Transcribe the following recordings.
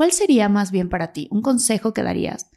¿Cuál sería más bien para ti un consejo que darías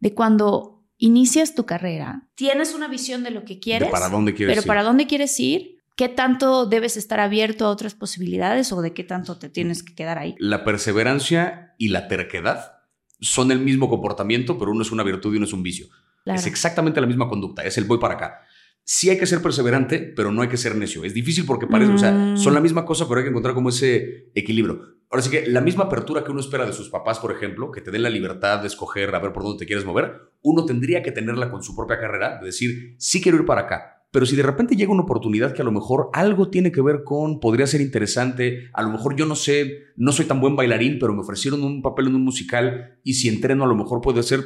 de cuando inicias tu carrera? Tienes una visión de lo que quieres. De para dónde quieres pero ir. para dónde quieres ir. ¿Qué tanto debes estar abierto a otras posibilidades o de qué tanto te tienes que quedar ahí? La perseverancia y la terquedad son el mismo comportamiento, pero uno es una virtud y uno es un vicio. Claro. Es exactamente la misma conducta, es el voy para acá. Sí hay que ser perseverante, pero no hay que ser necio. Es difícil porque parece, o sea, Mm. son la misma cosa, pero hay que encontrar como ese equilibrio. Ahora sí que la misma apertura que uno espera de sus papás, por ejemplo, que te den la libertad de escoger a ver por dónde te quieres mover, uno tendría que tenerla con su propia carrera, de decir, sí quiero ir para acá. Pero si de repente llega una oportunidad que a lo mejor algo tiene que ver con, podría ser interesante, a lo mejor yo no sé, no soy tan buen bailarín, pero me ofrecieron un papel en un musical y si entreno a lo mejor puede ser,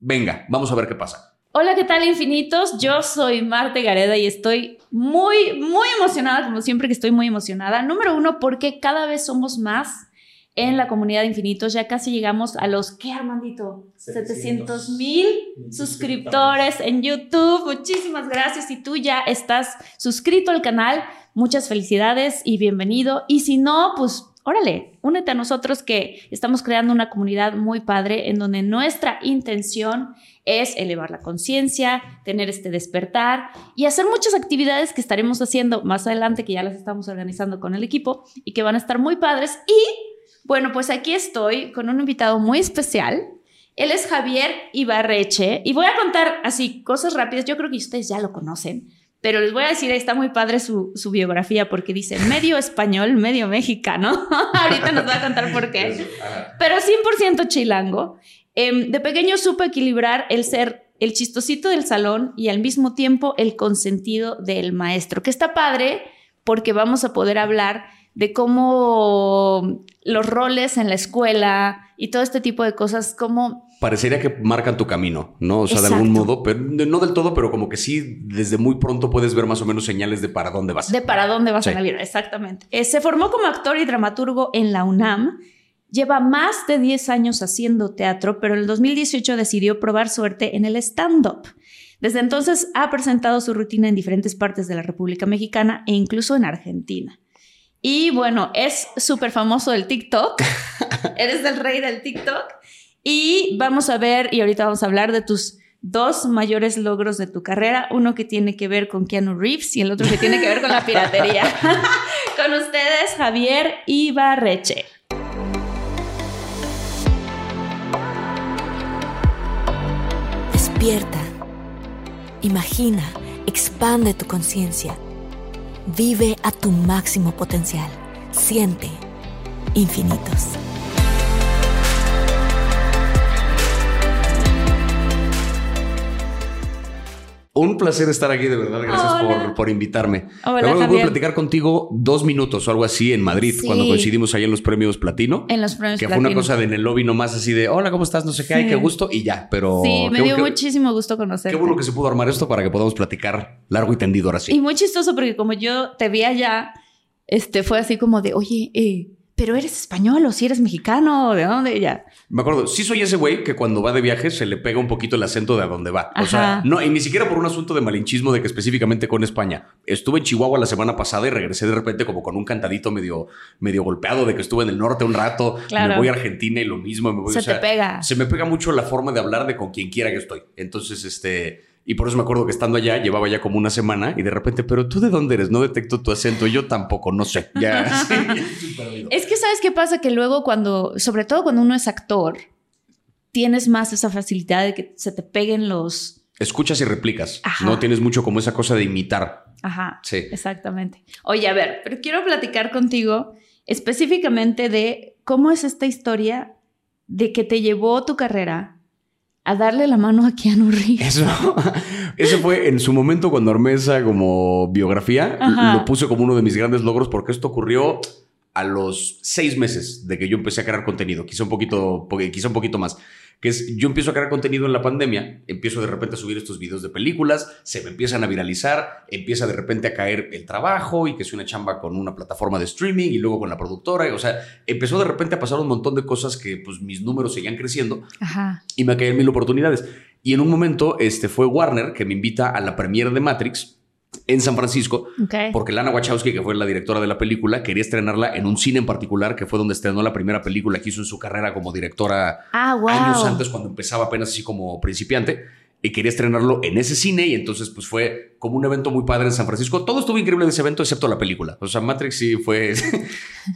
venga, vamos a ver qué pasa. Hola, ¿qué tal infinitos? Yo soy Marte Gareda y estoy muy, muy emocionada, como siempre que estoy muy emocionada. Número uno, porque cada vez somos más en la comunidad de infinitos. Ya casi llegamos a los, ¿qué Armandito? 700 mil suscriptores en YouTube. Muchísimas gracias. Si tú ya estás suscrito al canal, muchas felicidades y bienvenido. Y si no, pues órale, únete a nosotros que estamos creando una comunidad muy padre en donde nuestra intención es elevar la conciencia, tener este despertar y hacer muchas actividades que estaremos haciendo más adelante, que ya las estamos organizando con el equipo y que van a estar muy padres. Y bueno, pues aquí estoy con un invitado muy especial. Él es Javier Ibarreche y voy a contar así cosas rápidas. Yo creo que ustedes ya lo conocen, pero les voy a decir, está muy padre su, su biografía porque dice medio español, medio mexicano. Ahorita nos va a contar por qué. Pero 100% chilango. Eh, de pequeño supe equilibrar el ser el chistosito del salón y al mismo tiempo el consentido del maestro, que está padre porque vamos a poder hablar de cómo los roles en la escuela y todo este tipo de cosas, cómo Parecería que marcan tu camino, ¿no? O sea, de algún Exacto. modo, pero no del todo, pero como que sí, desde muy pronto puedes ver más o menos señales de para dónde vas. de para dónde vas Sí. en la vida, exactamente. Eh, se formó como actor y dramaturgo en la UNAM. Lleva más de 10 años haciendo teatro, pero en el 2018 decidió probar suerte en el stand-up. Desde entonces ha presentado su rutina en diferentes partes de la República Mexicana e incluso en Argentina. Y bueno, es súper famoso del TikTok. Eres el rey del TikTok. Y vamos a ver, y ahorita vamos a hablar de tus dos mayores logros de tu carrera. Uno que tiene que ver con Keanu Reeves y el otro que tiene que ver con la piratería. con ustedes, Javier Ibarreche. Despierta. Imagina, expande tu conciencia. Vive a tu máximo potencial. Siente infinitos. Un placer estar aquí, de verdad. Gracias Hola. por, por invitarme. Hola, que pude platicar contigo dos minutos o algo así en Madrid, Sí. cuando coincidimos ahí en los premios Platino. En los premios que fue una cosa de en el lobby nomás así de, hola, ¿cómo estás? No sé qué, ay, Sí. qué gusto, y ya. Pero Sí, me qué- dio qué- muchísimo gusto conocerte. Qué bueno que se pudo armar esto para que podamos platicar largo y tendido ahora sí. Y muy chistoso porque como yo te vi allá, este, fue así como de, oye, eh, pero eres español o si eres mexicano, ¿de dónde? Ya. Me acuerdo, sí soy ese güey que cuando va de viaje se le pega un poquito el acento de a dónde va. O sea, no, y ni siquiera por un asunto de malinchismo de que específicamente con España. Estuve en Chihuahua la semana pasada y regresé de repente como con un cantadito medio, medio golpeado de que estuve en el norte un rato. Claro. Me voy a Argentina y lo mismo. Me voy, Se o sea, te pega. Se me pega mucho la forma de hablar de con quien quiera que estoy. Entonces, este... Y por eso me acuerdo que estando allá, llevaba ya como una semana y de repente, pero tú de dónde eres? No detecto tu acento. Yo tampoco, no sé. Ya, sí, ya estoy perdido. Es que sabes qué pasa que luego cuando, sobre todo cuando uno es actor, tienes más esa facilidad de que se te peguen los... Escuchas y replicas. Ajá. No tienes mucho como esa cosa de imitar. Ajá. Sí. Exactamente. Oye, a ver, pero quiero platicar contigo específicamente de cómo es esta historia de que te llevó tu carrera a darle la mano a Keanu Reeves. Eso, eso fue en su momento cuando armé esa como biografía. Ajá. Lo puse como uno de mis grandes logros porque esto ocurrió a los seis meses de que yo empecé a crear contenido, quizá un poquito, po- quizá un poquito más. Que es, yo empiezo a crear contenido en la pandemia, empiezo de repente a subir estos videos de películas, se me empiezan a viralizar, empieza de repente a caer el trabajo y que es una chamba con una plataforma de streaming y luego con la productora. y, O sea, empezó de repente a pasar un montón de cosas que pues mis números seguían creciendo Ajá. y me caían mil oportunidades. Y en un momento este, fue Warner que me invita a la premiere de Matrix en San Francisco, porque Lana Wachowski, que fue la directora de la película, quería estrenarla en un cine en particular, que fue donde estrenó la primera película que hizo en su carrera como directora Ah, wow. años antes, cuando empezaba apenas así como principiante. Y quería estrenarlo en ese cine y entonces pues fue como un evento muy padre en San Francisco. Todo estuvo increíble de ese evento excepto la película. O sea, Matrix sí fue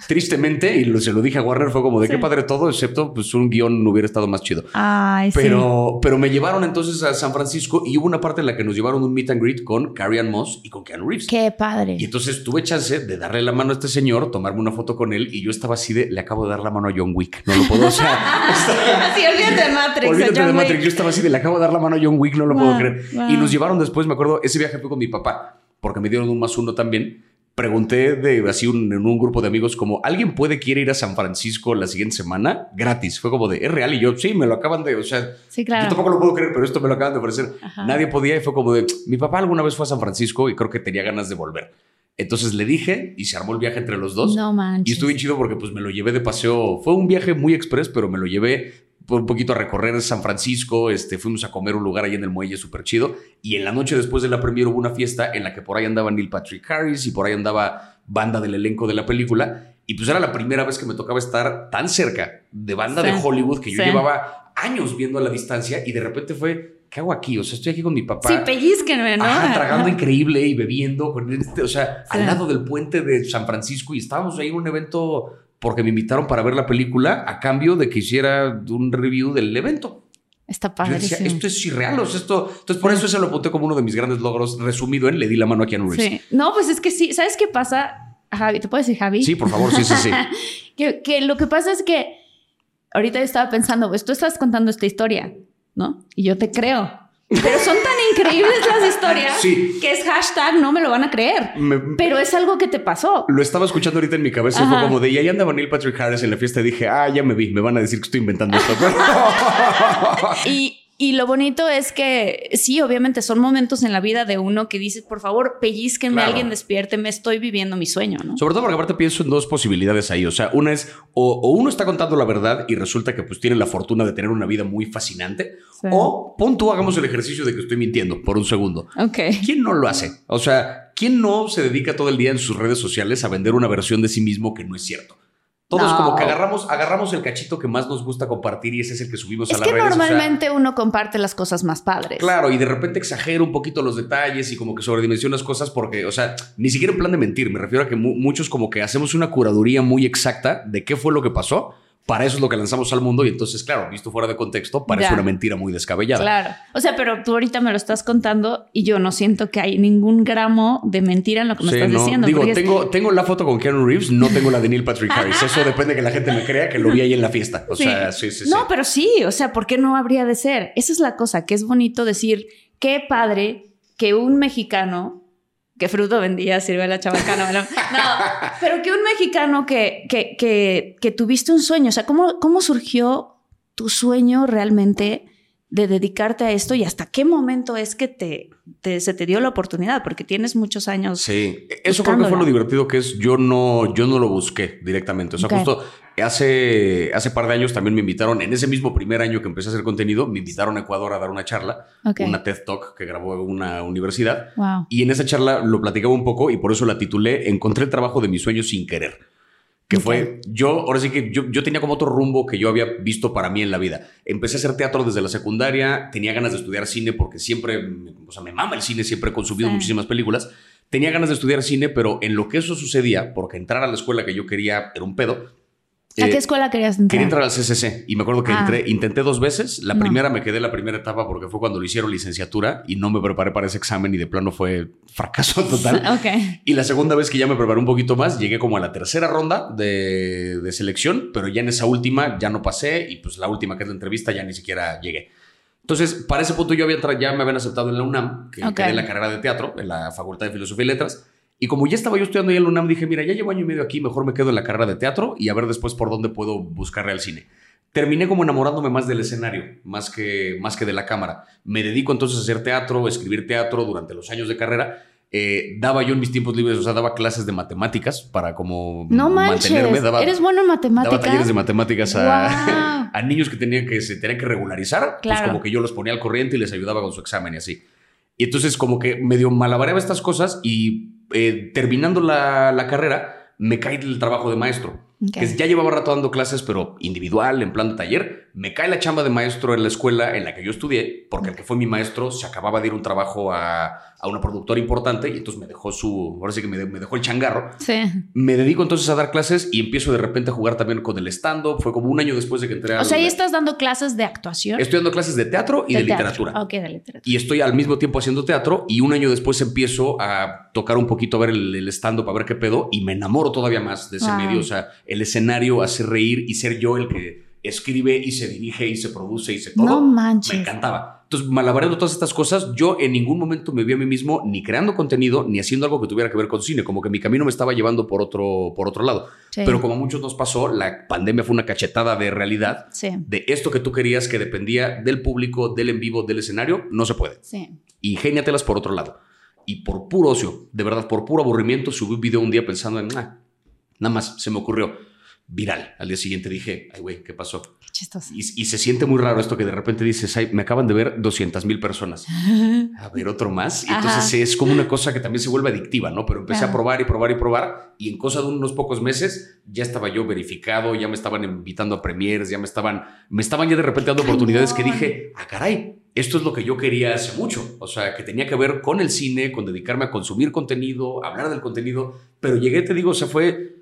tristemente y se lo dije a Warner, fue como de Sí. qué padre todo, excepto pues un guion hubiera estado más chido. Ay, sí. Pero, pero me llevaron entonces a San Francisco y hubo una parte en la que nos llevaron un meet and greet con Carrie Ann Moss y con Keanu Reeves. Qué padre. Y entonces tuve chance de darle la mano a este señor, tomarme una foto con él y yo estaba así de, le acabo de dar la mano a John Wick. No lo puedo, o sea, Así, olvídate de Matrix. olvídate John de Wick. Matrix. Yo estaba así de, le acabo de dar la mano a John Wick, no lo Wow, puedo creer. wow. Y nos llevaron después, me acuerdo, ese viaje fue con mi papá, porque me dieron un más uno también. Pregunté de así un- en un grupo de amigos como, ¿alguien puede quiere ir a San Francisco la siguiente semana? Gratis. Fue como de, ¿es real? Y yo, sí, me lo acaban de, o sea, Sí, claro. yo tampoco lo puedo creer, pero esto me lo acaban de ofrecer. Ajá. Nadie podía y fue como de, mi papá alguna vez fue a San Francisco y creo que tenía ganas de volver. Entonces le dije y se armó el viaje entre los dos. No manches. Y estuvo bien chido porque pues me lo llevé de paseo. Fue un viaje muy express, pero me lo llevé un poquito a recorrer San Francisco. Este, fuimos a comer un lugar ahí en el muelle súper chido. Y en la noche después de la premiere hubo una fiesta en la que por ahí andaba Neil Patrick Harris y por ahí andaba banda del elenco de la película. Y pues era la primera vez que me tocaba estar tan cerca de banda Sí. de Hollywood que yo Sí. llevaba años viendo a la distancia y de repente fue, ¿qué hago aquí? O sea, estoy aquí con mi papá. Sí, pellizquenme, ¿no? Ajá, tragando increíble y bebiendo, con este, o sea, Sí. al lado del puente de San Francisco y estábamos ahí en un evento porque me invitaron para ver la película a cambio de que hiciera un review del evento. Está Yo decía, padrísimo. esto es irreal, o sea, esto, entonces por eso se lo apunté como uno de mis grandes logros, resumido en le di la mano a Keanu Reeves. Sí. No, pues es que sí. ¿Sabes qué pasa? Javi, ¿te puedo decir Javi? Sí, por favor, sí, sí, sí. que, que lo que pasa es que ahorita yo estaba pensando, pues tú estás contando esta historia, ¿no? Y yo te creo. Pero son tan increíbles las historias Sí. que es hashtag no me lo van a creer. Me- Pero es algo que te pasó. lo estaba escuchando ahorita en mi cabeza fue como de, y ahí andaba Neil Patrick Harris en la fiesta y dije, ah, ya me vi, me van a decir que estoy inventando esto. Y, y lo bonito es que sí, obviamente son momentos en la vida de uno que dices, por favor, pellizquenme, Claro. alguien despiérteme, estoy viviendo mi sueño, ¿no? Sobre todo porque aparte pienso en dos posibilidades ahí. O sea, una es o, o uno está contando la verdad y resulta que pues tiene la fortuna de tener una vida muy fascinante. Sí. O pon tú, hagamos el ejercicio de que estoy mintiendo por un segundo. Ok. ¿Quién no lo hace? O sea, ¿quién no se dedica todo el día en sus redes sociales a vender una versión de sí mismo que no es cierto? Todos No. como que agarramos, agarramos el cachito que más nos gusta compartir y ese es el que subimos Es a que redes. o sea, normalmente uno comparte las cosas más padres. Claro, y de repente exagero un poquito los detalles y como que sobredimensiono las cosas porque, o sea, ni siquiera en plan de mentir, me refiero a que mu- muchos como que hacemos una curaduría muy exacta de qué fue lo que pasó, para eso es lo que lanzamos al mundo y entonces, claro, visto fuera de contexto, parece Ya. una mentira muy descabellada. Claro. O sea, pero tú ahorita me lo estás contando y yo no siento que hay ningún gramo de mentira en lo que me Sí, estás no. diciendo. Digo, es- tengo, tengo la foto con Keanu Reeves, no tengo la de Neil Patrick Harris. Eso depende de que la gente me crea que lo vi ahí en la fiesta. O Sí. sea, sí, sí, sí. No, pero sí, o sea, ¿por qué no habría de ser? Esa es la cosa, que es bonito decir, qué padre que un mexicano, que fruto vendía, sirve la chabacana, ¿no? No, pero que un mexicano que, que, que, que tuviste un sueño, o sea, ¿cómo, ¿cómo surgió tu sueño realmente de dedicarte a esto y hasta qué momento es que te, te- se te dio la oportunidad? Porque tienes muchos años. Sí, eso creo que fue lo divertido que es yo no, yo no lo busqué directamente. O sea, justo hace, hace par de años también me invitaron, en ese mismo primer año que empecé a hacer contenido, me invitaron a Ecuador a dar una charla, Ok. una TED Talk que grabó una universidad. Wow. Y en esa charla lo platicaba un poco y por eso la titulé Encontré el trabajo de mis sueños sin querer. Que Ok. fue, yo, ahora sí que yo, yo tenía como otro rumbo que yo había visto para mí en la vida. Empecé a hacer teatro desde la secundaria, tenía ganas de estudiar cine porque siempre, o sea, me mama el cine, siempre he consumido Sí. muchísimas películas. Tenía ganas de estudiar cine, pero en lo que eso sucedía, porque entrar a la escuela que yo quería era un pedo, ¿A Eh, qué escuela querías entrar? Quería entrar al CCC y me acuerdo que Ah. entré, intenté dos veces. La No. primera me quedé la primera etapa porque fue cuando lo hicieron licenciatura y no me preparé para ese examen y de plano fue fracaso total. Y la segunda vez que ya me preparé un poquito más, llegué como a la tercera ronda de, de selección, pero ya en esa última ya no pasé y pues la última que es la entrevista ya ni siquiera llegué. Entonces, para ese punto yo había entrado, ya me habían aceptado en la UNAM, que quedé en la carrera de teatro, en la Facultad de Filosofía y Letras. Y como ya estaba yo estudiando ahí en la UNAM, dije, mira, ya llevo año y medio aquí, mejor me quedo en la carrera de teatro y a ver después por dónde puedo buscarle al cine. Terminé como enamorándome más del escenario, más que, más que de la cámara. Me dedico entonces a hacer teatro, escribir teatro durante los años de carrera. Eh, daba yo en mis tiempos libres, o sea, daba clases de matemáticas para como No manches. mantenerme. Daba, ¿Eres bueno en matemáticas? daba talleres de matemáticas a, Guau. a niños que tenían que se tenían que regularizar, pues Claro. como que yo los ponía al corriente y les ayudaba con su examen y así. Y entonces como que medio malabareaba estas cosas y eh, terminando la, la carrera me cae el trabajo de maestro. Que ya llevaba rato dando clases, pero individual, en plan de taller. Me cae la chamba de maestro en la escuela en la que yo estudié, porque el que fue mi maestro se acababa de ir un trabajo a, a una productora importante y entonces me dejó su, ahora sí que me, de- me dejó el changarro. Sí. Me dedico entonces a dar clases y empiezo de repente a jugar también con el stand-up. Fue como un año después de que entré a... O sea, ahí estás dando clases de actuación. Estoy dando clases de teatro y de, teatro. literatura. Ok, de literatura. Y estoy al mismo tiempo haciendo teatro y un año después empiezo a tocar un poquito, a ver el, el stand-up, a ver qué pedo y me enamoro todavía más de ese Wow. medio. O sea, el escenario, hacer reír y ser yo el que escribe y se dirige y se produce y se todo. No manches. Me encantaba. Entonces, malabareando todas estas cosas, yo en ningún momento me vi a mí mismo ni creando contenido ni haciendo algo que tuviera que ver con cine. Como que mi camino me estaba llevando por otro, por otro lado. Sí. Pero como a muchos nos pasó, la pandemia fue una cachetada de realidad Sí. de esto que tú querías que dependía del público, del en vivo, del escenario, no se puede. Sí. Y géniatelas por otro lado. Y por puro ocio, de verdad, por puro aburrimiento, subí un video un día pensando en, "Ah, nada más, se me ocurrió. Viral. Al día siguiente dije, ay, güey, ¿qué pasó? Qué chistoso. Y, y se siente muy raro esto que de repente dices, ay, me acaban de ver 200 mil personas. A ver, otro más. Y entonces Ajá. es como una cosa que también se vuelve adictiva, ¿no? Pero empecé a Ajá. probar y probar y probar. Y en cosa de unos pocos meses ya estaba yo verificado, ya me estaban invitando a premiers, ya me estaban, me estaban ya de repente dando oportunidades que dije, ah, caray, esto es lo que yo quería hace mucho. O sea, que tenía que ver con el cine, con dedicarme a consumir contenido, hablar del contenido. Pero llegué, te digo, o sea, fue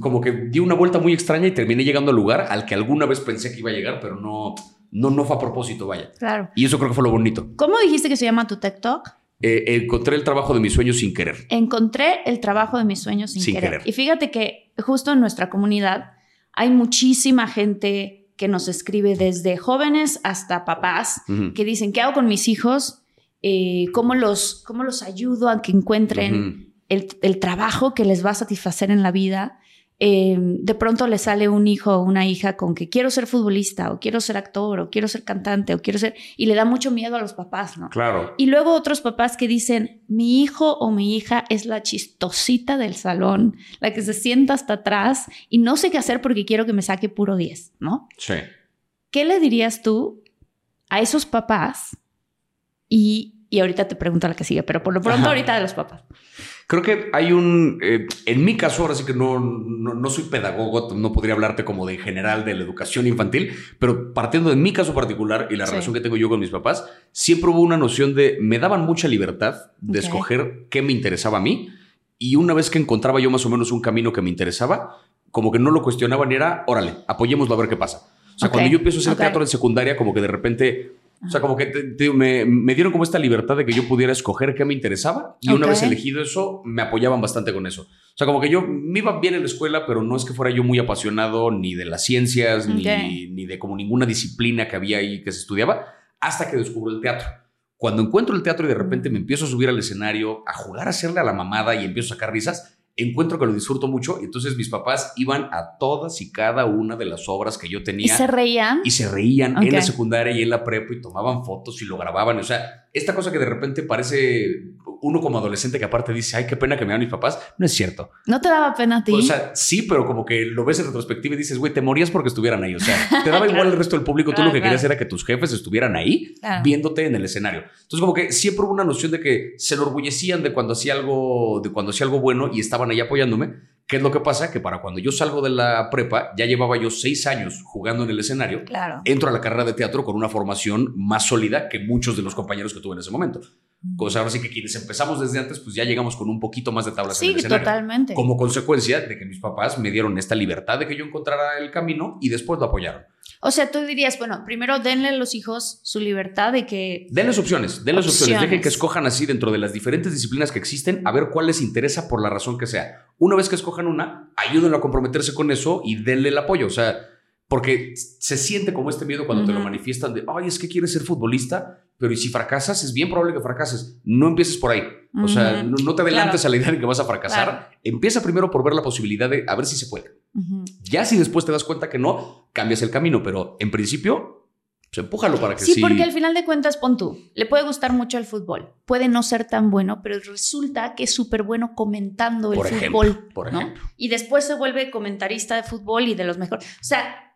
como que di una vuelta muy extraña y terminé llegando al lugar al que alguna vez pensé que iba a llegar, pero no, no, no fue a propósito, vaya. Claro. Y eso creo que fue lo bonito. ¿Cómo dijiste que se llama tu TikTok? Eh, encontré el trabajo de mis sueños sin querer. Encontré el trabajo de mis sueños sin, Sin querer. querer. Y fíjate que justo en nuestra comunidad hay muchísima gente que nos escribe desde jóvenes hasta papás que dicen, ¿qué hago con mis hijos? Eh, ¿cómo, los, ¿Cómo los ayudo a que encuentren el, el trabajo que les va a satisfacer en la vida? Eh, de pronto le sale un hijo o una hija con que quiero ser futbolista o quiero ser actor o quiero ser cantante o quiero ser... Y le da mucho miedo a los papás, ¿no? Claro. Y luego otros papás que dicen, mi hijo o mi hija es la chistosita del salón, la que se sienta hasta atrás y no sé qué hacer porque quiero que me saque puro 10, ¿no? Sí. ¿Qué le dirías tú a esos papás? Y, y ahorita te pregunto la que sigue, pero por lo pronto ahorita de los papás. Creo que hay un. eh, en mi caso, ahora sí que no, no, no soy pedagogo, no podría hablarte como de en general de la educación infantil, pero partiendo de mi caso particular y la Sí. relación que tengo yo con mis papás, siempre hubo una noción de. Me daban mucha libertad de Ok. escoger qué me interesaba a mí. Y una vez que encontraba yo más o menos un camino que me interesaba, como que no lo cuestionaban, era, órale, apoyémoslo a ver qué pasa. O sea, Ok, cuando yo empiezo a hacer ok. teatro en secundaria, como que de repente, o sea, como que te- te- me, me dieron como esta libertad de que yo pudiera escoger qué me interesaba. Y una vez elegido eso, me apoyaban bastante con eso. O sea, como que yo me iba bien en la escuela, pero no es que fuera yo muy apasionado ni de las ciencias, ni, ni de como ninguna disciplina que había ahí que se estudiaba, hasta que descubro el teatro. Cuando encuentro el teatro y de repente me empiezo a subir al escenario, a jugar a hacerle a la mamada y empiezo a sacar risas, encuentro que lo disfruto mucho. Y entonces mis papás iban a todas y cada una de las obras que yo ¿Y tenía se reían? y se reían en la secundaria y en la prepa y tomaban fotos y lo grababan. O sea, esta cosa que de repente parece uno como adolescente que aparte dice, ay, qué pena que me dan mis papás, no es cierto. ¿No te daba pena a ti? O sea, sí, pero como que lo ves en retrospectiva y dices, güey, te morías porque estuvieran ahí. O sea, te daba igual el resto del público. Tú lo que querías era que tus jefes estuvieran ahí viéndote en el escenario. Entonces, como que siempre hubo una noción de que se enorgullecían de cuando hacía algo, de cuando hacía algo bueno y estaban ahí apoyándome. ¿Qué es lo que pasa? Que para cuando yo salgo de la prepa, ya llevaba yo seis años jugando en el escenario Claro. entro a la carrera de teatro con una formación más sólida que muchos de los compañeros que tuve en ese momento. O sea, ahora sí que quienes empezamos desde antes, pues ya llegamos con un poquito más de tablas en Sí, el escenario. totalmente. Como consecuencia de que mis papás me dieron esta libertad de que yo encontrara el camino y después lo apoyaron. O sea, tú dirías, bueno, primero denle a los hijos su libertad de que Denles opciones, denles opciones. Opciones. Dejen que escojan así dentro de las diferentes disciplinas que existen, a ver cuál les interesa por la razón que sea. Una vez que escojan una, ayúdenlo a comprometerse con eso y denle el apoyo. O sea, porque se siente como este miedo cuando te lo manifiestan de, ay, es que quieres ser futbolista, pero y si fracasas, es bien probable que fracases. No empieces por ahí. O sea, no, no te adelantes Claro. a la idea de que vas a fracasar. Claro. Empieza primero por ver la posibilidad de a ver si se puede. Ya si después te das cuenta que no, cambias el camino, pero en principio, pues empújalo para que Sí, sí. porque al final de cuentas, pon tú, le puede gustar mucho el fútbol, puede no ser tan bueno, pero resulta que es súper bueno comentando el Por fútbol. por ¿no? ejemplo. Y después se vuelve comentarista de fútbol y de los mejores. O sea,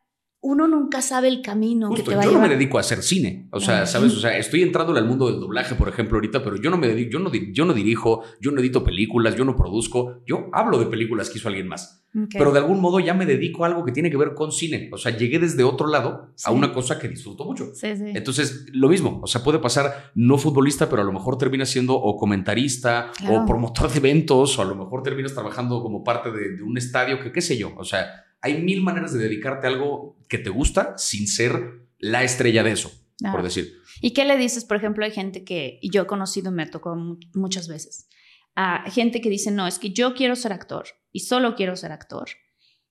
uno nunca sabe el camino Justo, que te va a yo no me llevar. dedico a hacer cine, o sea. ¿sabes? O sea, estoy entrando al mundo del doblaje, por ejemplo, ahorita, pero yo no me dedico, yo no, yo no dirijo, yo no edito películas, yo no produzco, yo hablo de películas que hizo alguien más. Pero de algún modo ya me dedico a algo que tiene que ver con cine, o sea, llegué desde otro lado Sí. a una cosa que disfruto mucho. Sí, sí. Entonces, lo mismo, o sea, puede pasar no futbolista, pero a lo mejor termina siendo o comentarista Claro. o promotor de eventos, o a lo mejor terminas trabajando como parte de, de un estadio, que qué sé yo. O sea, hay mil maneras de dedicarte a algo que te gusta sin ser la estrella de eso, Ah. por decir. ¿Y qué le dices? Por ejemplo, hay gente que, y yo he conocido, me ha tocado mu- muchas veces, a gente que dice, no, es que yo quiero ser actor y solo quiero ser actor.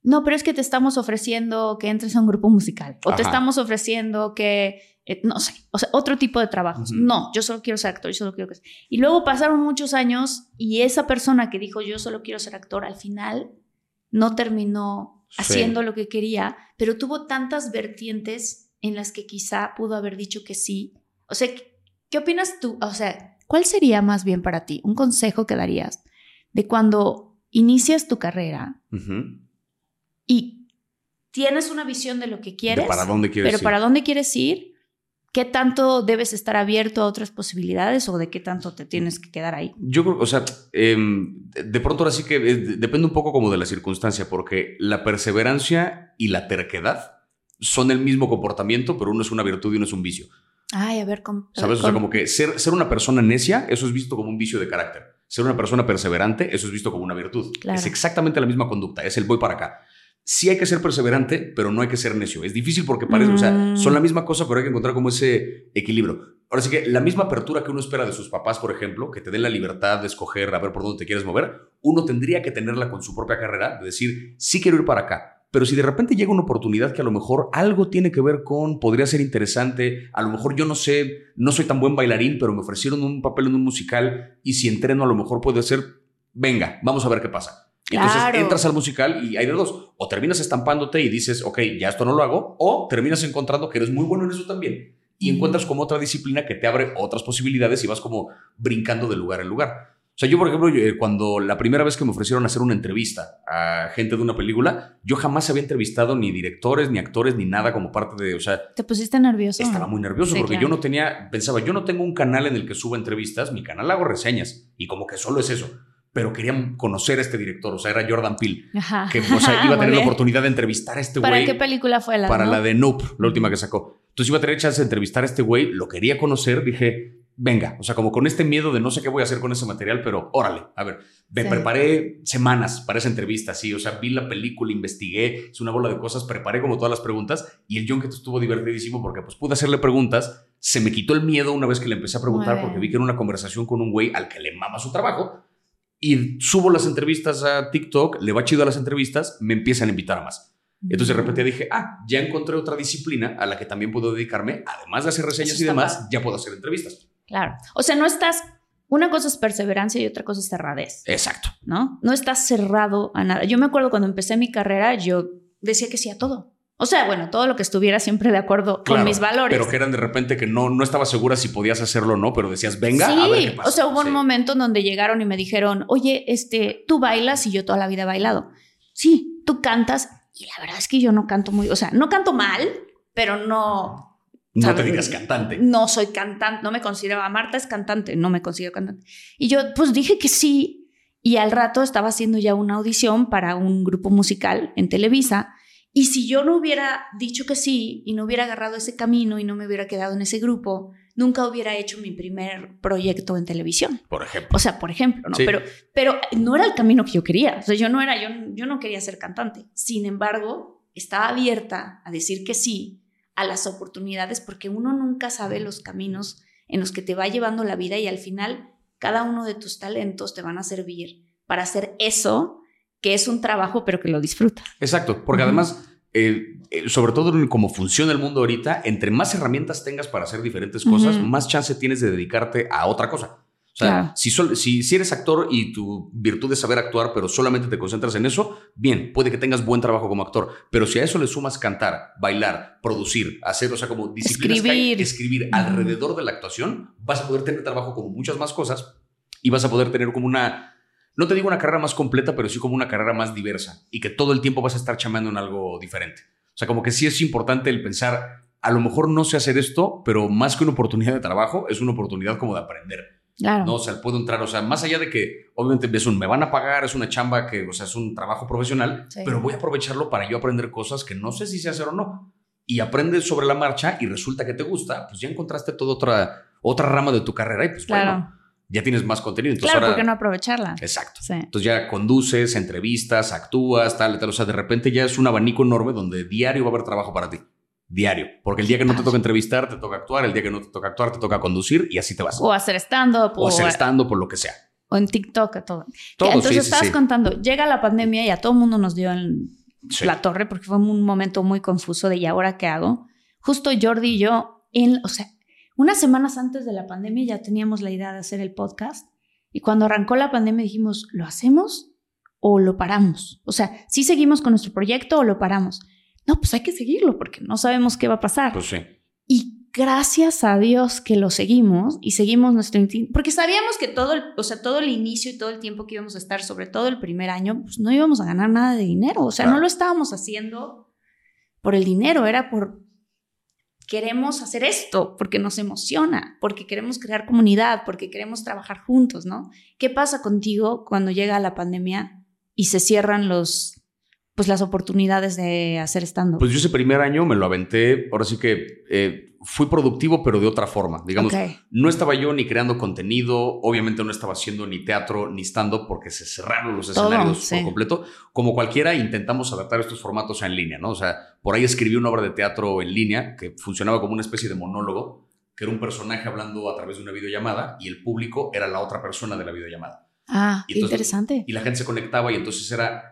No, pero es que te estamos ofreciendo que entres a un grupo musical o te estamos ofreciendo que, eh, no sé, o sea, otro tipo de trabajos. Ujú. No, yo solo quiero ser actor, yo solo quiero que... Y luego pasaron muchos años y esa persona que dijo, yo solo quiero ser actor, al final no terminó Sí. haciendo lo que quería, pero tuvo tantas vertientes en las que quizá pudo haber dicho que sí. O sea, ¿qué, qué opinas tú? O sea, ¿cuál sería más bien para ti un consejo que darías de cuando inicias tu carrera y tienes una visión de lo que quieres, De para dónde quieres pero ir. para dónde quieres ir? ¿Qué tanto debes estar abierto a otras posibilidades o de qué tanto te tienes que quedar ahí? Yo creo, o sea, em, de pronto ahora sí que eh, depende un poco como de la circunstancia, porque la perseverancia y la terquedad son el mismo comportamiento, pero uno es una virtud y uno es un vicio. Ay, a ver, com- ¿Sabes? O sea, com- como que ser, ser una persona necia, eso es visto como un vicio de carácter. Ser una persona perseverante, eso es visto como una virtud. Claro. Es exactamente la misma conducta, es el voy para acá. Sí hay que ser perseverante, pero no hay que ser necio. Es difícil porque parece, o sea, Mm. son la misma cosa, pero hay que encontrar como ese equilibrio. Ahora sí que la misma apertura que uno espera de sus papás, por ejemplo, que te den la libertad de escoger a ver por dónde te quieres mover, uno tendría que tenerla con su propia carrera, de decir, sí quiero ir para acá, pero si de repente llega una oportunidad que a lo mejor algo tiene que ver con, podría ser interesante, a lo mejor yo no sé, no soy tan buen bailarín, pero me ofrecieron un papel en un musical y si entreno a lo mejor puede ser, venga, vamos a ver qué pasa. Entonces entras al musical y hay de dos, o terminas estampándote y dices, ok, ya esto no lo hago, o terminas encontrando que eres muy bueno en eso también y encuentras como otra disciplina que te abre otras posibilidades y vas como brincando de lugar en lugar. O sea, yo, por ejemplo, eh, cuando la primera vez que me ofrecieron hacer una entrevista a gente de una película, yo jamás había entrevistado ni directores, ni actores, ni nada como parte de, o sea, ¿Te pusiste nervioso? estaba muy nervioso Sí, porque claro. yo no tenía, pensaba, yo no tengo un canal en el que suba entrevistas, mi canal hago reseñas y como que solo es eso. Pero querían conocer a este director, o sea, era Jordan Peele, Ajá. que o sea, iba a tener la oportunidad de entrevistar a este ¿Para güey qué película fue la para no? la de Nope, la última que sacó. Entonces iba a tener chance de entrevistar a este güey, lo quería conocer, dije, venga, o sea, como con este miedo de no sé qué voy a hacer con ese material, pero órale, a ver, me Sí. preparé semanas para esa entrevista, sí, o sea, vi la película, investigué, es una bola de cosas, preparé como todas las preguntas y el Junket estuvo divertidísimo porque pues pude hacerle preguntas, se me quitó el miedo una vez que le empecé a preguntar porque vi que era una conversación con un güey al que le mama su trabajo y subo las entrevistas a TikTok, le va chido a las entrevistas, me empiezan a invitar a más. Entonces de repente dije, ah, ya encontré otra disciplina a la que también puedo dedicarme, además de hacer reseñas y demás, ya puedo hacer entrevistas. Claro. O sea, no estás. Una cosa es perseverancia y otra cosa es cerradez, Exacto. ¿no? No estás cerrado a nada. Yo me acuerdo cuando empecé mi carrera, yo decía que sí a todo. O sea, bueno, todo lo que estuviera siempre de acuerdo con mis valores. Pero que eran de repente que no, no estaba segura si podías hacerlo o no, pero decías, venga, sí, a ver qué pasa. o sea, hubo Sí. un momento en donde llegaron y me dijeron, oye, este, tú bailas y yo toda la vida he bailado. Sí, tú cantas y la verdad es que yo no canto muy, o sea, no canto mal, pero no, No ¿sabes? te digas cantante. no soy cantante, no me consideraba, Marta es cantante, no me considero cantante. Y yo pues dije que sí y al rato estaba haciendo ya una audición para un grupo musical en Televisa y si yo no hubiera dicho que sí y no hubiera agarrado ese camino y no me hubiera quedado en ese grupo, nunca hubiera hecho mi primer proyecto en televisión. Por ejemplo. O sea, por ejemplo, ¿no? Sí. Pero, pero no era el camino que yo quería. O sea, yo no era, yo, yo no quería ser cantante. Sin embargo, estaba abierta a decir que sí a las oportunidades porque uno nunca sabe los caminos en los que te va llevando la vida y al final cada uno de tus talentos te van a servir para hacer eso que es un trabajo pero que lo disfrutas. Exacto, porque además, eh, eh, sobre todo en cómo funciona el mundo ahorita, entre más herramientas tengas para hacer diferentes cosas, más chance tienes de dedicarte a otra cosa. O sea, Claro. si, sol- si, si eres actor y tu virtud es saber actuar, pero solamente te concentras en eso, bien, puede que tengas buen trabajo como actor. Pero si a eso le sumas cantar, bailar, producir, hacer, o sea, como disciplinas que hay- Escribir. escribir alrededor de la actuación, vas a poder tener trabajo como muchas más cosas y vas a poder tener como una, no te digo una carrera más completa, pero sí como una carrera más diversa y que todo el tiempo vas a estar chamando en algo diferente. O sea, como que sí es importante el pensar, a lo mejor no sé hacer esto, pero más que una oportunidad de trabajo, es una oportunidad como de aprender. Claro. ¿no? O sea, puedo entrar, o sea, más allá de que obviamente es un, me van a pagar, es una chamba que, o sea, es un trabajo profesional, Sí. pero voy a aprovecharlo para yo aprender cosas que no sé si sé hacer o no. Y aprendes sobre la marcha y resulta que te gusta, pues ya encontraste toda otra, otra rama de tu carrera y pues Claro. bueno, ya tienes más contenido. Entonces claro, ahora, ¿por qué no aprovecharla? Exacto. Sí. Entonces ya conduces, entrevistas, actúas, tal, tal. O sea, de repente ya es un abanico enorme donde diario va a haber trabajo para ti. Diario. Porque el día que no te toca entrevistar, te toca actuar. El día que no te toca actuar, te toca conducir y así te vas. O hacer stand-up O hacer stand por lo que sea. o en TikTok, todo. Todo, Entonces sí, sí, contando, llega la pandemia y a todo el mundo nos dio en la torre porque fue un momento muy confuso de ¿y ahora qué hago? Justo Jordi y yo, en, o sea, unas semanas antes de la pandemia ya teníamos la idea de hacer el podcast y cuando arrancó la pandemia dijimos, ¿lo hacemos o lo paramos? O sea, ¿sí seguimos con nuestro proyecto o lo paramos? No, pues hay que seguirlo porque no sabemos qué va a pasar. Pues sí. Y gracias a Dios que lo seguimos y seguimos nuestro instinto, porque sabíamos que todo el, o sea, todo el inicio y todo el tiempo que íbamos a estar, sobre todo el primer año, pues no íbamos a ganar nada de dinero, o sea, Claro. no lo estábamos haciendo por el dinero, era por queremos hacer esto, porque nos emociona, porque queremos crear comunidad, porque queremos trabajar juntos, ¿no? ¿Qué pasa contigo cuando llega la pandemia y se cierran los pues las oportunidades de hacer stand-up? Pues yo ese primer año me lo aventé. Ahora sí que eh, fui productivo, pero de otra forma. Digamos, Ok. no estaba yo ni creando contenido. Obviamente no estaba haciendo ni teatro ni stand-up porque se cerraron los Todo, escenarios sí. por completo. Como cualquiera, intentamos adaptar estos formatos en línea, ¿no? O sea, por ahí escribí una obra de teatro en línea que funcionaba como una especie de monólogo, que era un personaje hablando a través de una videollamada y el público era la otra persona de la videollamada. Ah, Y entonces- interesante. Y la gente se conectaba y entonces era...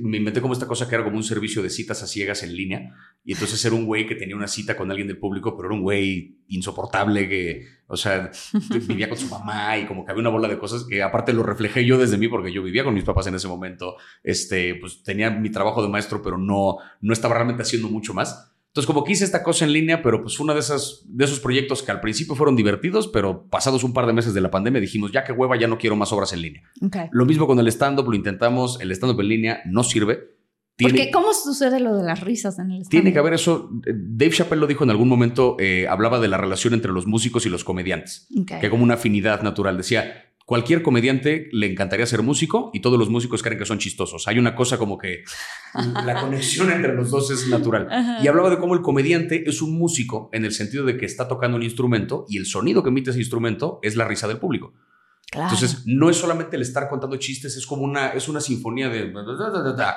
Me inventé como esta cosa que era como un servicio de citas a ciegas en línea. Y entonces era un güey que tenía una cita con alguien del público, pero era un güey insoportable que, o sea, vivía con su mamá y como que había una bola de cosas que aparte lo reflejé yo desde mí porque yo vivía con mis papás en ese momento. Este, pues tenía mi trabajo de maestro, pero no, no estaba realmente haciendo mucho más. Entonces, como que hice esta cosa en línea, pero pues fue uno de, esas, de esos proyectos que al principio fueron divertidos, pero pasados un par de meses de la pandemia dijimos, ya que hueva, ya no quiero más obras en línea. Lo mismo con el stand-up, lo intentamos, el stand-up en línea no sirve. Tiene, Porque, ¿cómo sucede lo de las risas en el stand tiene que haber eso. eh, Dave Chappelle lo dijo en algún momento, eh, hablaba de la relación entre los músicos y los comediantes, Ok. que como una afinidad natural. Decía, cualquier comediante le encantaría ser músico y todos los músicos creen que son chistosos. Hay una cosa como que la conexión entre los dos es natural. Ajá. Y hablaba de cómo el comediante es un músico en el sentido de que está tocando un instrumento y el sonido que emite ese instrumento es la risa del público. Claro. Entonces, no es solamente el estar contando chistes, es como una, es una sinfonía de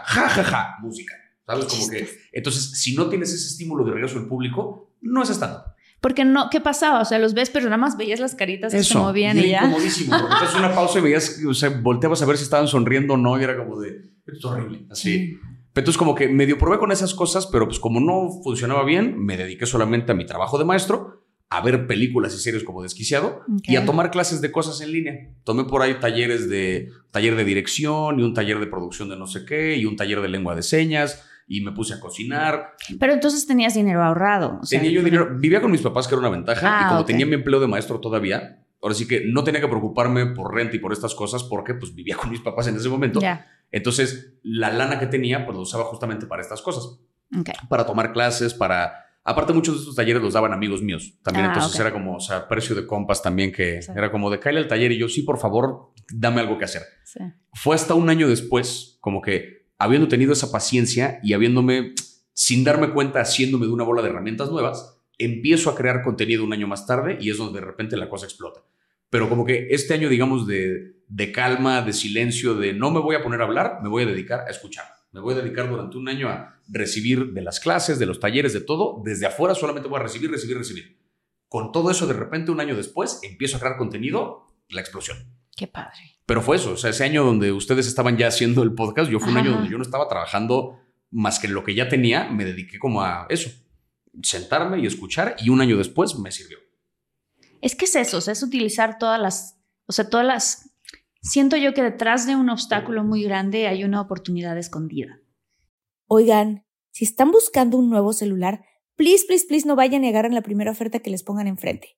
ja, ja, ja, música. ¿Sabes? Como que. Entonces, si no tienes ese estímulo de regreso del público, no es stand Porque no, ¿qué pasaba? O sea, los ves, pero nada más veías las caritas que se movían y y era ya. incomodísimo. Porque haces una pausa y veías, o sea, volteabas a ver si estaban sonriendo o no, y era como de. Esto es horrible. Así. Sí. Entonces, como que medio probé con esas cosas, pero pues como no funcionaba bien, me dediqué solamente a mi trabajo de maestro, a ver películas y series como desquiciado y a tomar clases de cosas en línea. Tomé por ahí talleres de taller de dirección y un taller de producción de no sé qué y un taller de lengua de señas y me puse a cocinar. Pero entonces tenías dinero ahorrado. o sea, Tenía yo dinero, vivía con mis papás, que era una ventaja, Ah, y como ok. tenía mi empleo de maestro todavía, ahora sí que no tenía que preocuparme por renta y por estas cosas porque pues vivía con mis papás en ese momento. Ya. Entonces, la lana que tenía, pues lo usaba justamente para estas cosas Ok. para tomar clases, para... Aparte, muchos de estos talleres los daban amigos míos. También Ah, entonces ok. era como, o sea, precio de compas también, que Sí. era como de caerle al taller y yo, sí, por favor, dame algo que hacer. Sí. Fue hasta un año después, como que habiendo tenido esa paciencia y habiéndome, sin darme cuenta, haciéndome de una bola de herramientas nuevas, empiezo a crear contenido un año más tarde y es donde de repente la cosa explota. Pero como que este año, digamos, de, de calma, de silencio, de no me voy a poner a hablar, me voy a dedicar a escuchar. Me voy a dedicar durante un año a recibir de las clases, de los talleres, de todo. Desde afuera solamente voy a recibir, recibir, recibir. Con todo eso, de repente, un año después, empiezo a crear contenido, la explosión. Qué padre. Pero fue eso, o sea, ese año donde ustedes estaban ya haciendo el podcast, yo fue un Ajá. año donde yo no estaba trabajando más que en lo que ya tenía, me dediqué como a eso, sentarme y escuchar y un año después me sirvió. Es que es eso, o sea, es utilizar todas las, o sea, todas las... Siento yo que detrás de un obstáculo muy grande hay una oportunidad escondida. Oigan, si están buscando un nuevo celular, please, please, please no vayan y agarren la primera oferta que les pongan enfrente.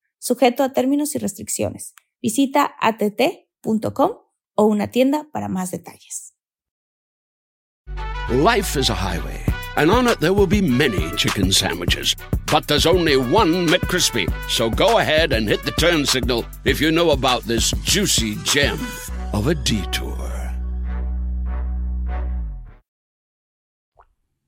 sujeto a términos y restricciones. Visita att.com o una tienda para más detalles. Life is a highway, and on it there will be many chicken sandwiches. But there's only one McCrispy. So go ahead and hit the turn signal if you know about this juicy gem of a detour.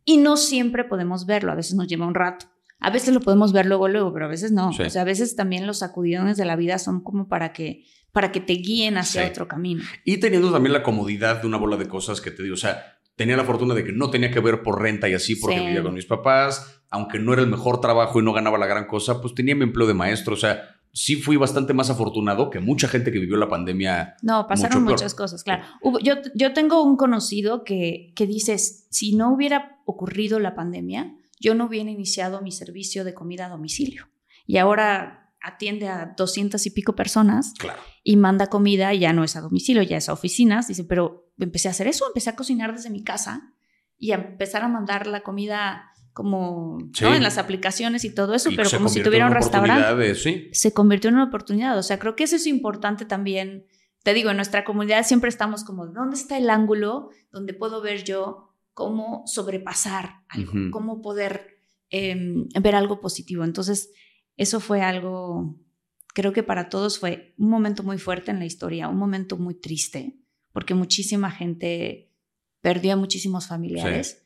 Y no siempre podemos verlo, a veces nos lleva un rato. A veces lo podemos ver luego, luego, pero a veces no. Sí. O sea, a veces también los sacudidones de la vida son como para que, para que te guíen hacia Sí. otro camino. Y teniendo también la comodidad de una bola de cosas que te digo, o sea, tenía la fortuna de que no tenía que ver por renta y así porque Sí. vivía con mis papás, aunque no era el mejor trabajo y no ganaba la gran cosa, pues tenía mi empleo de maestro, o sea, sí fui bastante más afortunado que mucha gente que vivió la pandemia. No, pasaron muchas cosas, claro. Hubo- yo, yo tengo un conocido que, que dices, si no hubiera ocurrido la pandemia, yo no hubiera iniciado mi servicio de comida a domicilio. Y ahora atiende a doscientas y pico personas Claro. y manda comida, y ya no es a domicilio, ya es a oficinas. Dice, pero empecé a hacer eso, empecé a cocinar desde mi casa y a empezar a mandar la comida como Sí. ¿no? en las aplicaciones y todo eso, Y pero como si tuviera un restaurante sí. se convirtió en una oportunidad. O sea, creo que eso es importante también. Te digo, en nuestra comunidad siempre estamos como, ¿dónde está el ángulo donde puedo ver yo cómo sobrepasar algo, cómo poder em, ver algo positivo? Entonces, eso fue algo, creo que para todos fue un momento muy fuerte en la historia, un momento muy triste, porque muchísima gente perdió a muchísimos familiares.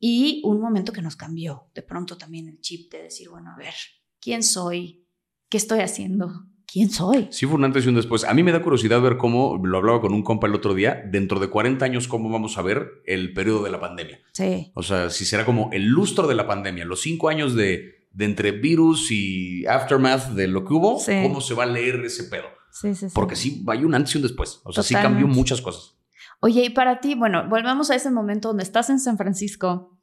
Y un momento que nos cambió, de pronto también el chip de decir, bueno, a ver, ¿quién soy? ¿Qué estoy haciendo? ¿Quién soy? Sí, fue un antes y un después. A mí me da curiosidad ver cómo, lo hablaba con un compa el otro día, dentro de 40 años, cómo vamos a ver el periodo de la pandemia. Sí. O sea, si será como el lustro de la pandemia, los cinco años de, de entre virus y aftermath de lo que hubo, Sí. cómo se va a leer ese pedo. Sí, sí, sí. Porque sí, hay un antes y un después. O sea, sí cambió muchas cosas. Oye, y para ti, bueno, volvemos a ese momento donde estás en San Francisco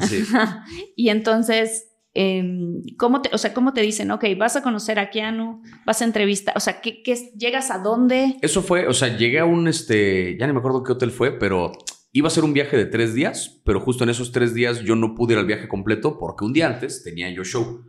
sí. y entonces, em, ¿cómo te, o sea, cómo te dicen, ok, vas a conocer a Keanu, vas a entrevistar, o sea, ¿qué, qué es- llegas a dónde? Eso fue, o sea, llegué a un, este, ya ni me acuerdo qué hotel fue, pero iba a ser un viaje de tres días, pero justo en esos tres días yo no pude ir al viaje completo porque un día antes tenía yo show.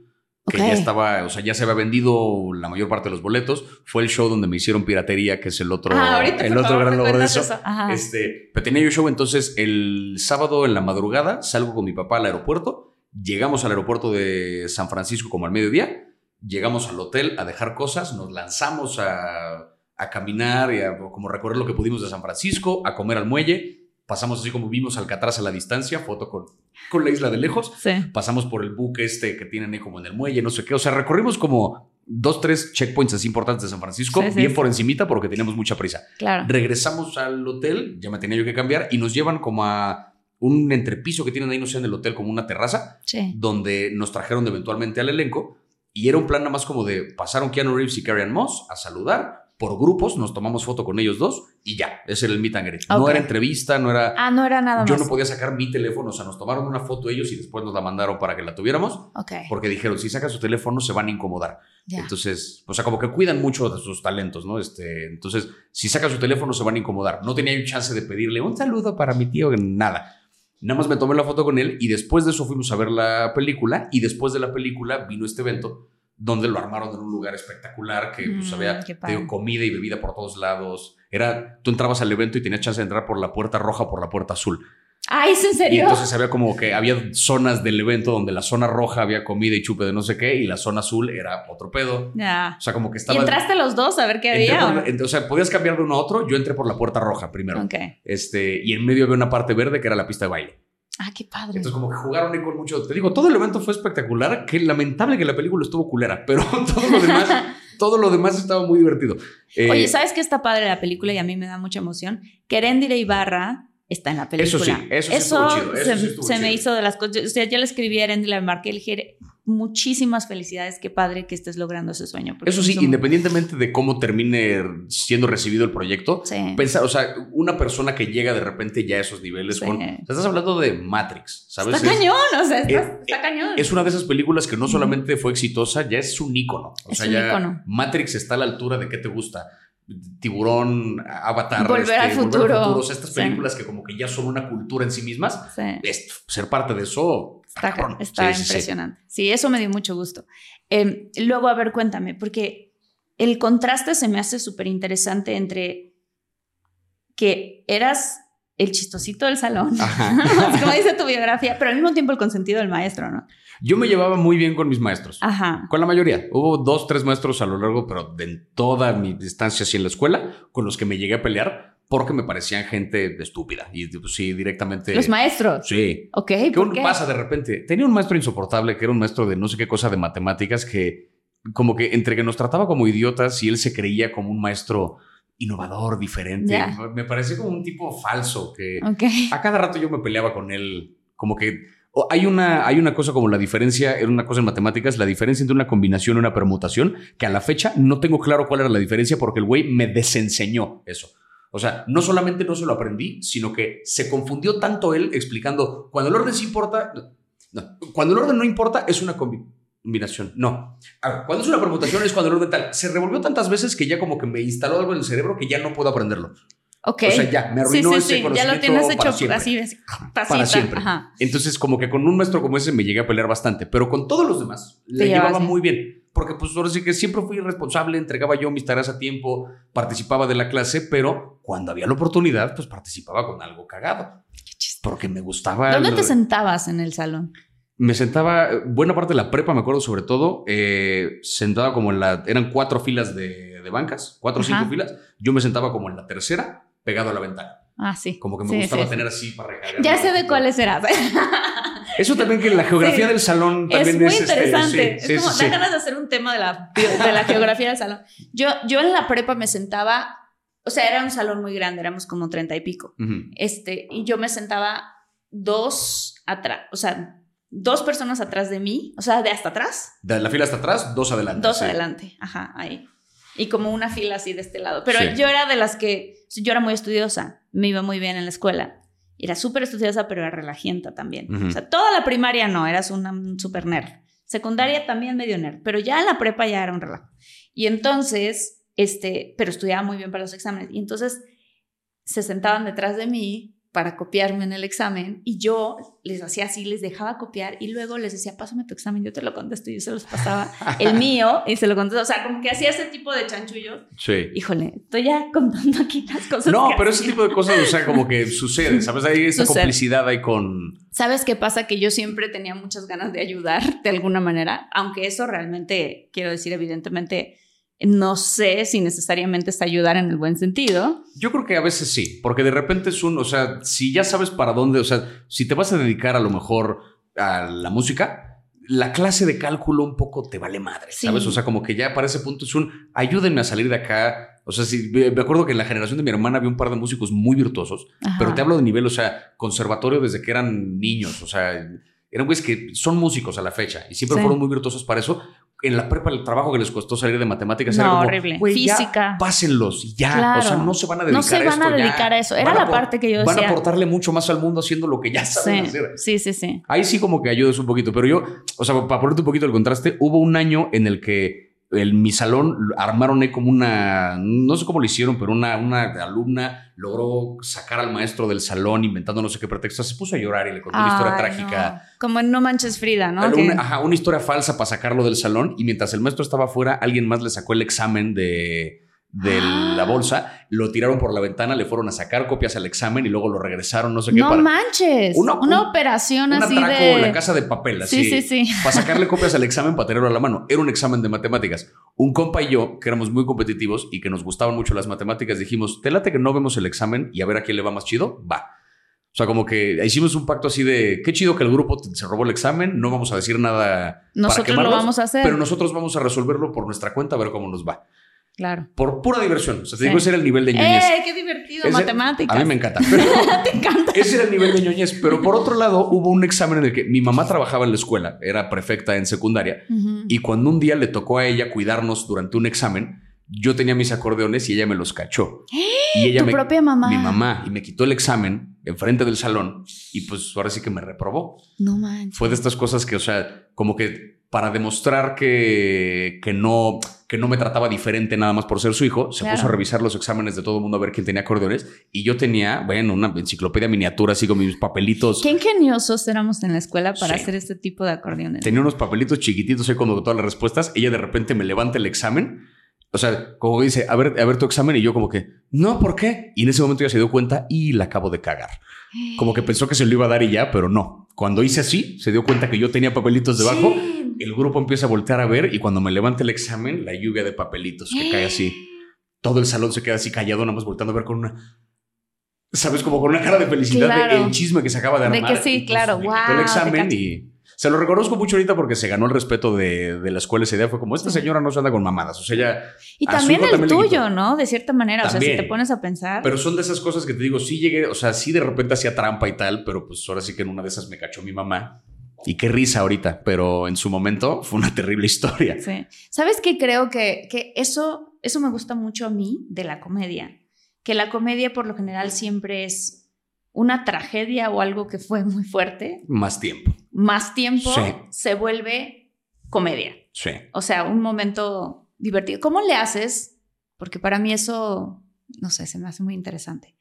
Que ya estaba, o sea, ya se había vendido la mayor parte de los boletos. Fue el show donde me hicieron piratería, que es el otro, Ah, ahorita, el otro favor, gran logro de eso. eso. Este, pero tenía yo show, entonces el sábado en la madrugada salgo con mi papá al aeropuerto. Llegamos al aeropuerto de San Francisco como al mediodía. Llegamos al hotel a dejar cosas, nos lanzamos a, a caminar y a como recorrer lo que pudimos de San Francisco, a comer al muelle. Pasamos así como vimos Alcatraz a la distancia, foto con, con la isla de lejos. Sí. Pasamos por el buque este que tienen ahí como en el muelle, no sé qué. O sea, recorrimos como dos, tres checkpoints así importantes de San Francisco, Sí, sí, bien por encimita porque teníamos mucha prisa. Claro. Regresamos al hotel, ya me tenía yo que cambiar, y nos llevan como a un entrepiso que tienen ahí, no sé, en el hotel, como una terraza, Sí. donde nos trajeron eventualmente al elenco. Y era un plan nada más como de pasaron Keanu Reeves y Carrie Ann Moss a saludar por grupos, nos tomamos foto con ellos dos y ya, ese era el meet and greet. No era entrevista, no era... Ah, no era nada yo más. no podía sacar mi teléfono, o sea, nos tomaron una foto ellos y después nos la mandaron para que la tuviéramos, porque dijeron, si sacas su teléfono se van a incomodar. Entonces, o sea, como que cuidan mucho de sus talentos, ¿no? Este, entonces, si saca su teléfono se van a incomodar. No tenía yo chance de pedirle un saludo para mi tío, nada. Nada más me tomé la foto con él y después de eso fuimos a ver la película y después de la película vino este evento donde lo armaron en un lugar espectacular que pues, Mm, había digo, comida y bebida por todos lados. Era, tú entrabas al evento y tenías chance de entrar por la puerta roja o por la puerta azul. Ay, ¿es en Y serio? entonces había como que había zonas del evento donde la zona roja había comida y chupe de no sé qué y la zona azul era otro pedo. Ya. O sea, como que ¿Y estaba... entraste los dos a ver qué había? por- o no? ent- o sea, podías cambiar de uno a otro. Yo entré por la puerta roja primero. Ok. Este, y en medio había una parte verde que era la pista de baile. Ah, qué padre. Entonces, como que jugaron ahí con mucho. Te digo, todo el evento fue espectacular. Qué lamentable que la película estuvo culera, pero todo lo demás, todo lo demás estaba muy divertido. Eh, Oye, ¿sabes qué está padre la película y a mí me da mucha emoción? Que Erendira Ibarra está en la película. Eso sí, eso sí chido, eso se, sí estuvo se me chido. hizo de las cosas. O sea, yo le escribí a Erendira, le marqué, le dije, muchísimas felicidades, qué padre que estés logrando ese sueño. Eso sí, independientemente de cómo termine siendo recibido el proyecto, Sí. pensar, o sea, una persona que llega de repente ya a esos niveles Sí. con. o sea, estás hablando de Matrix, ¿sabes? Está Es- cañón, o sea, está, está cañón. Es una de esas películas que no solamente fue exitosa, ya es un ícono. O Es sea, un ya ícono. Matrix está a la altura de qué te gusta. Tiburón, Avatar, este, Volver al futuro. O sea, estas Sí. películas que como que ya son una cultura en sí mismas. Sí. ser parte de eso Está, está Sí, impresionante. Sí, eso me dio mucho gusto. Eh, luego, a ver, cuéntame, porque el contraste se me hace súper interesante entre que eras el chistosito del salón, como dice tu biografía, pero al mismo tiempo el consentido del maestro, ¿no? Yo me llevaba muy bien con mis maestros. Ajá. Con la mayoría. Hubo dos, tres maestros a lo largo, pero de en toda mi distancia así en la escuela, con los que me llegué a pelear porque me parecían gente estúpida. Y pues, sí, directamente. Los maestros. Sí. Ok, ¿Qué ¿por uno qué? pasa de repente? Tenía un maestro insoportable que era un maestro de no sé qué cosa de matemáticas que como que entre que nos trataba como idiotas y él se creía como un maestro innovador, diferente. Me parecía como un tipo falso que Ok. a cada rato yo me peleaba con él. Como que hay una, hay una cosa como la diferencia, era una cosa en matemáticas, la diferencia entre una combinación y una permutación, que a la fecha no tengo claro cuál era la diferencia porque el güey me desenseñó eso. O sea, no solamente no se lo aprendí, sino que se confundió tanto él explicando, cuando el orden sí importa, no, cuando el orden no importa es una combi- combinación, no. A ver, cuando es una permutación es cuando el orden tal. Se revolvió tantas veces que ya como que me instaló algo en el cerebro que ya no puedo aprenderlo. Ok. O sea, ya, me sí, arruinó sí, ese sí. Ya lo tienes para hecho siempre. así, así, pasita. Para siempre. Ajá. Entonces, como que con un maestro como ese me llegué a pelear bastante, pero con todos los demás le llevaba bien. muy bien. Porque pues ahora sí que siempre fui responsable, entregaba yo mis tareas a tiempo, participaba de la clase, pero cuando había la oportunidad, pues participaba con algo cagado. Porque me gustaba. ¿Dónde te sentabas en el salón? me sentaba, buena parte de la prepa, me acuerdo sobre todo, eh, sentado como en la, eran cuatro filas de, de bancas, cuatro o cinco filas. Yo me sentaba como en la tercera, pegado a la ventana. Ah, sí. Como que me Sí, gustaba sí, tener así para recargar. Ya sé de cuáles eras. Eso también que la geografía Sí. del salón Es también muy es, este, interesante. sí, es como, da ganas de hacer un tema de la, de la geografía del salón. Yo, yo en la prepa me sentaba, o sea, era un salón muy grande, éramos como treinta y pico. Ujú. Este, y yo me sentaba dos atrás, o sea, dos personas atrás de mí, o sea, de hasta atrás, De la fila hasta atrás, dos adelante. dos adelante, ajá, ahí. Y como una fila así de este lado. Pero Sí. yo era de las que, yo era muy estudiosa, me iba muy bien en la escuela. Era súper estudiosa, pero era relajienta también. O sea, toda la primaria no, eras una un super nerd. Secundaria también medio nerd, pero ya en la prepa ya era un relajo. Y entonces, este, pero estudiaba muy bien para los exámenes. Y entonces se sentaban detrás de mí para copiarme en el examen y yo les hacía así, les dejaba copiar y luego les decía, pásame tu examen, yo te lo contesto y yo se los pasaba el mío y se lo contesto. O sea, como que hacía ese tipo de chanchullos. Sí. Híjole, estoy ya contando aquí las cosas. No, pero ese tipo de cosas, o sea, como que sucede, ¿sabes? Hay esa Sucede. complicidad ahí con... ¿Sabes qué pasa? Que yo siempre tenía muchas ganas de ayudar de alguna manera, aunque eso realmente, quiero decir, evidentemente, no sé si necesariamente es ayudar en el buen sentido. Yo creo que a veces sí, porque de repente es un, o sea, si ya sabes para dónde, o sea, si te vas a dedicar a lo mejor a la música, la clase de cálculo un poco te vale madre, Sí. ¿sabes? O sea, como que ya para ese punto es un, ayúdenme a salir de acá. O sea, sí, me me acuerdo que en la generación de mi hermana había un par de músicos muy virtuosos, Ajá. pero te hablo de nivel, o sea, conservatorio desde que eran niños, o sea, eran güeyes que son músicos a la fecha y siempre Sí. fueron muy virtuosos para eso. En la prepa, el trabajo que les costó salir de matemáticas No, era como, horrible. "Güey, ya Física. pásenlos ya. Claro. O sea, no se van a dedicar No se a van esto a ya. dedicar a eso. Era Van a la parte que yo Van a decía. aportarle mucho más al mundo haciendo lo que ya saben Sí, hacer. sí, sí, sí. Ahí sí como que ayudas un poquito, pero yo, o sea, para ponerte un poquito el contraste, hubo un año en el que en mi salón armaron ahí como una, no sé cómo lo hicieron, pero una, una alumna logró sacar al maestro del salón inventando no sé qué pretexto. Se puso a llorar y le contó una historia trágica. Como en No Manches Frida, ¿no? Una, ajá, una historia falsa para sacarlo del salón y mientras el maestro estaba afuera, alguien más le sacó el examen de, de Ah. la bolsa, lo tiraron por la ventana, le fueron a sacar copias al examen y luego lo regresaron, no sé qué. no para, manches. Una- Una, un- operación un así atraco de. en la casa de papel, así. Sí, sí, sí. Para sacarle copias al examen, para tenerlo a la mano. Era un examen de matemáticas. Un compa y yo, que éramos muy competitivos y que nos gustaban mucho las matemáticas, dijimos, te late que no vemos el examen y a ver a quién le va más chido, va. O sea, como que hicimos un pacto así de, qué chido que el grupo se robó el examen, no vamos a decir nada. para Nosotros lo quemarlos, vamos a hacer. Pero nosotros vamos a resolverlo por nuestra cuenta, a ver cómo nos va. Claro. Por pura diversión. O sea, te Sí. digo, ese era el nivel de ñoñez. ¡Eh, qué divertido! Ese- Matemáticas. A mí me encanta. Pero Te encanta. ese era el nivel de ñoñez. Pero por otro lado, hubo un examen en el que mi mamá trabajaba en la escuela, era prefecta en secundaria, y cuando un día le tocó a ella cuidarnos durante un examen, yo tenía mis acordeones y ella me los cachó. Y ella Tu me, propia mamá. Mi mamá. Y me quitó el examen enfrente del salón y pues ahora sí que me reprobó. No manches. Fue de estas cosas que, o sea, como que para demostrar que, que, no, que no me trataba diferente nada más por ser su hijo, se Claro. puso a revisar los exámenes de todo el mundo a ver quién tenía acordeones. Y yo tenía, bueno, una enciclopedia miniatura así con mis papelitos. Qué ingeniosos éramos en la escuela para Sí. hacer este tipo de acordeones. Tenía unos papelitos chiquititos ahí con todas las respuestas. Ella de repente me levanta el examen. O sea, como dice, a ver, a ver tu examen. Y yo como que, no, ¿por qué? Y en ese momento ya se dio cuenta y la acabo de cagar. Como que pensó que se lo iba a dar y ya, pero no. Cuando hice así, se dio cuenta que yo tenía papelitos debajo. Sí. El grupo empieza a voltear a ver y cuando me levanta el examen, la lluvia de papelitos que cae así. Todo el salón se queda así callado, nada más volteando a ver con una... ¿Sabes? Como con una cara de felicidad Claro. de el chisme que se acaba de De armar. que sí, pues, claro. Guau, el examen y... Se lo reconozco mucho ahorita porque se ganó el respeto de, de la escuela esa idea. Fue como, esta señora no se anda con mamadas. O sea, ya... Y también el también tuyo, ¿no? De cierta manera. O sea, También. si te pones a pensar. Pero son de esas cosas que te digo, sí llegué, o sea, sí de repente hacía trampa y tal, pero pues ahora sí que en una de esas me cachó mi mamá. Y qué risa ahorita, pero en su momento fue una terrible historia. Sí. ¿Sabes qué? Creo que, que eso, eso me gusta mucho a mí de la comedia. Que la comedia por lo general siempre es una tragedia o algo que fue muy fuerte. Más tiempo. Más tiempo Sí. se vuelve comedia. Sí. O sea, un momento divertido. ¿Cómo le haces? Porque para mí eso, no sé, se me hace muy interesante.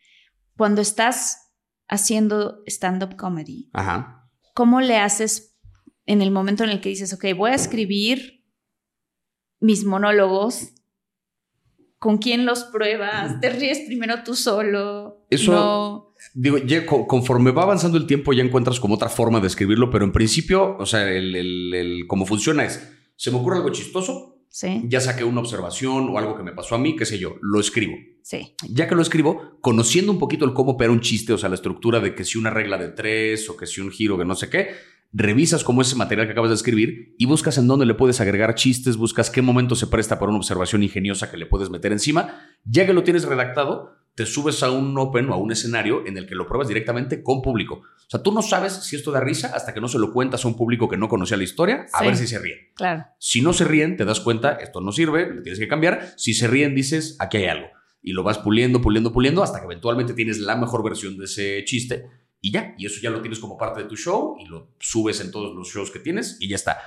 Cuando estás haciendo stand-up comedy, Ajá. ¿Cómo le haces en el momento en el que dices, ok, voy a escribir mis monólogos? ¿Con quién los pruebas? ¿Te ríes primero tú solo? Eso- No. Digo, ya conforme va avanzando el tiempo ya encuentras como otra forma de escribirlo, pero en principio, o sea, el, el, el- cómo funciona es, se me ocurre algo chistoso, Sí, ya saqué una observación o algo que me pasó a mí, qué sé yo, lo escribo. sí. Ya que lo escribo, conociendo un poquito el cómo opera un chiste, o sea, la estructura de que si una regla de tres o que si un giro que no sé qué, revisas cómo ese material que acabas de escribir y buscas en dónde le puedes agregar chistes, buscas qué momento se presta para una observación ingeniosa que le puedes meter encima. Ya que lo tienes redactado, te subes a un open o a un escenario en el que lo pruebas directamente con público. O sea, tú no sabes si esto da risa hasta que no se lo cuentas a un público que no conocía la historia, a Sí. ver si se ríen. Claro. Si no se ríen, te das cuenta, esto no sirve, le tienes que cambiar. Si se ríen, dices, aquí hay algo. Y lo vas puliendo, puliendo, puliendo, hasta que eventualmente tienes la mejor versión de ese chiste. Y ya, y eso ya lo tienes como parte de tu show y lo subes en todos los shows que tienes y ya está.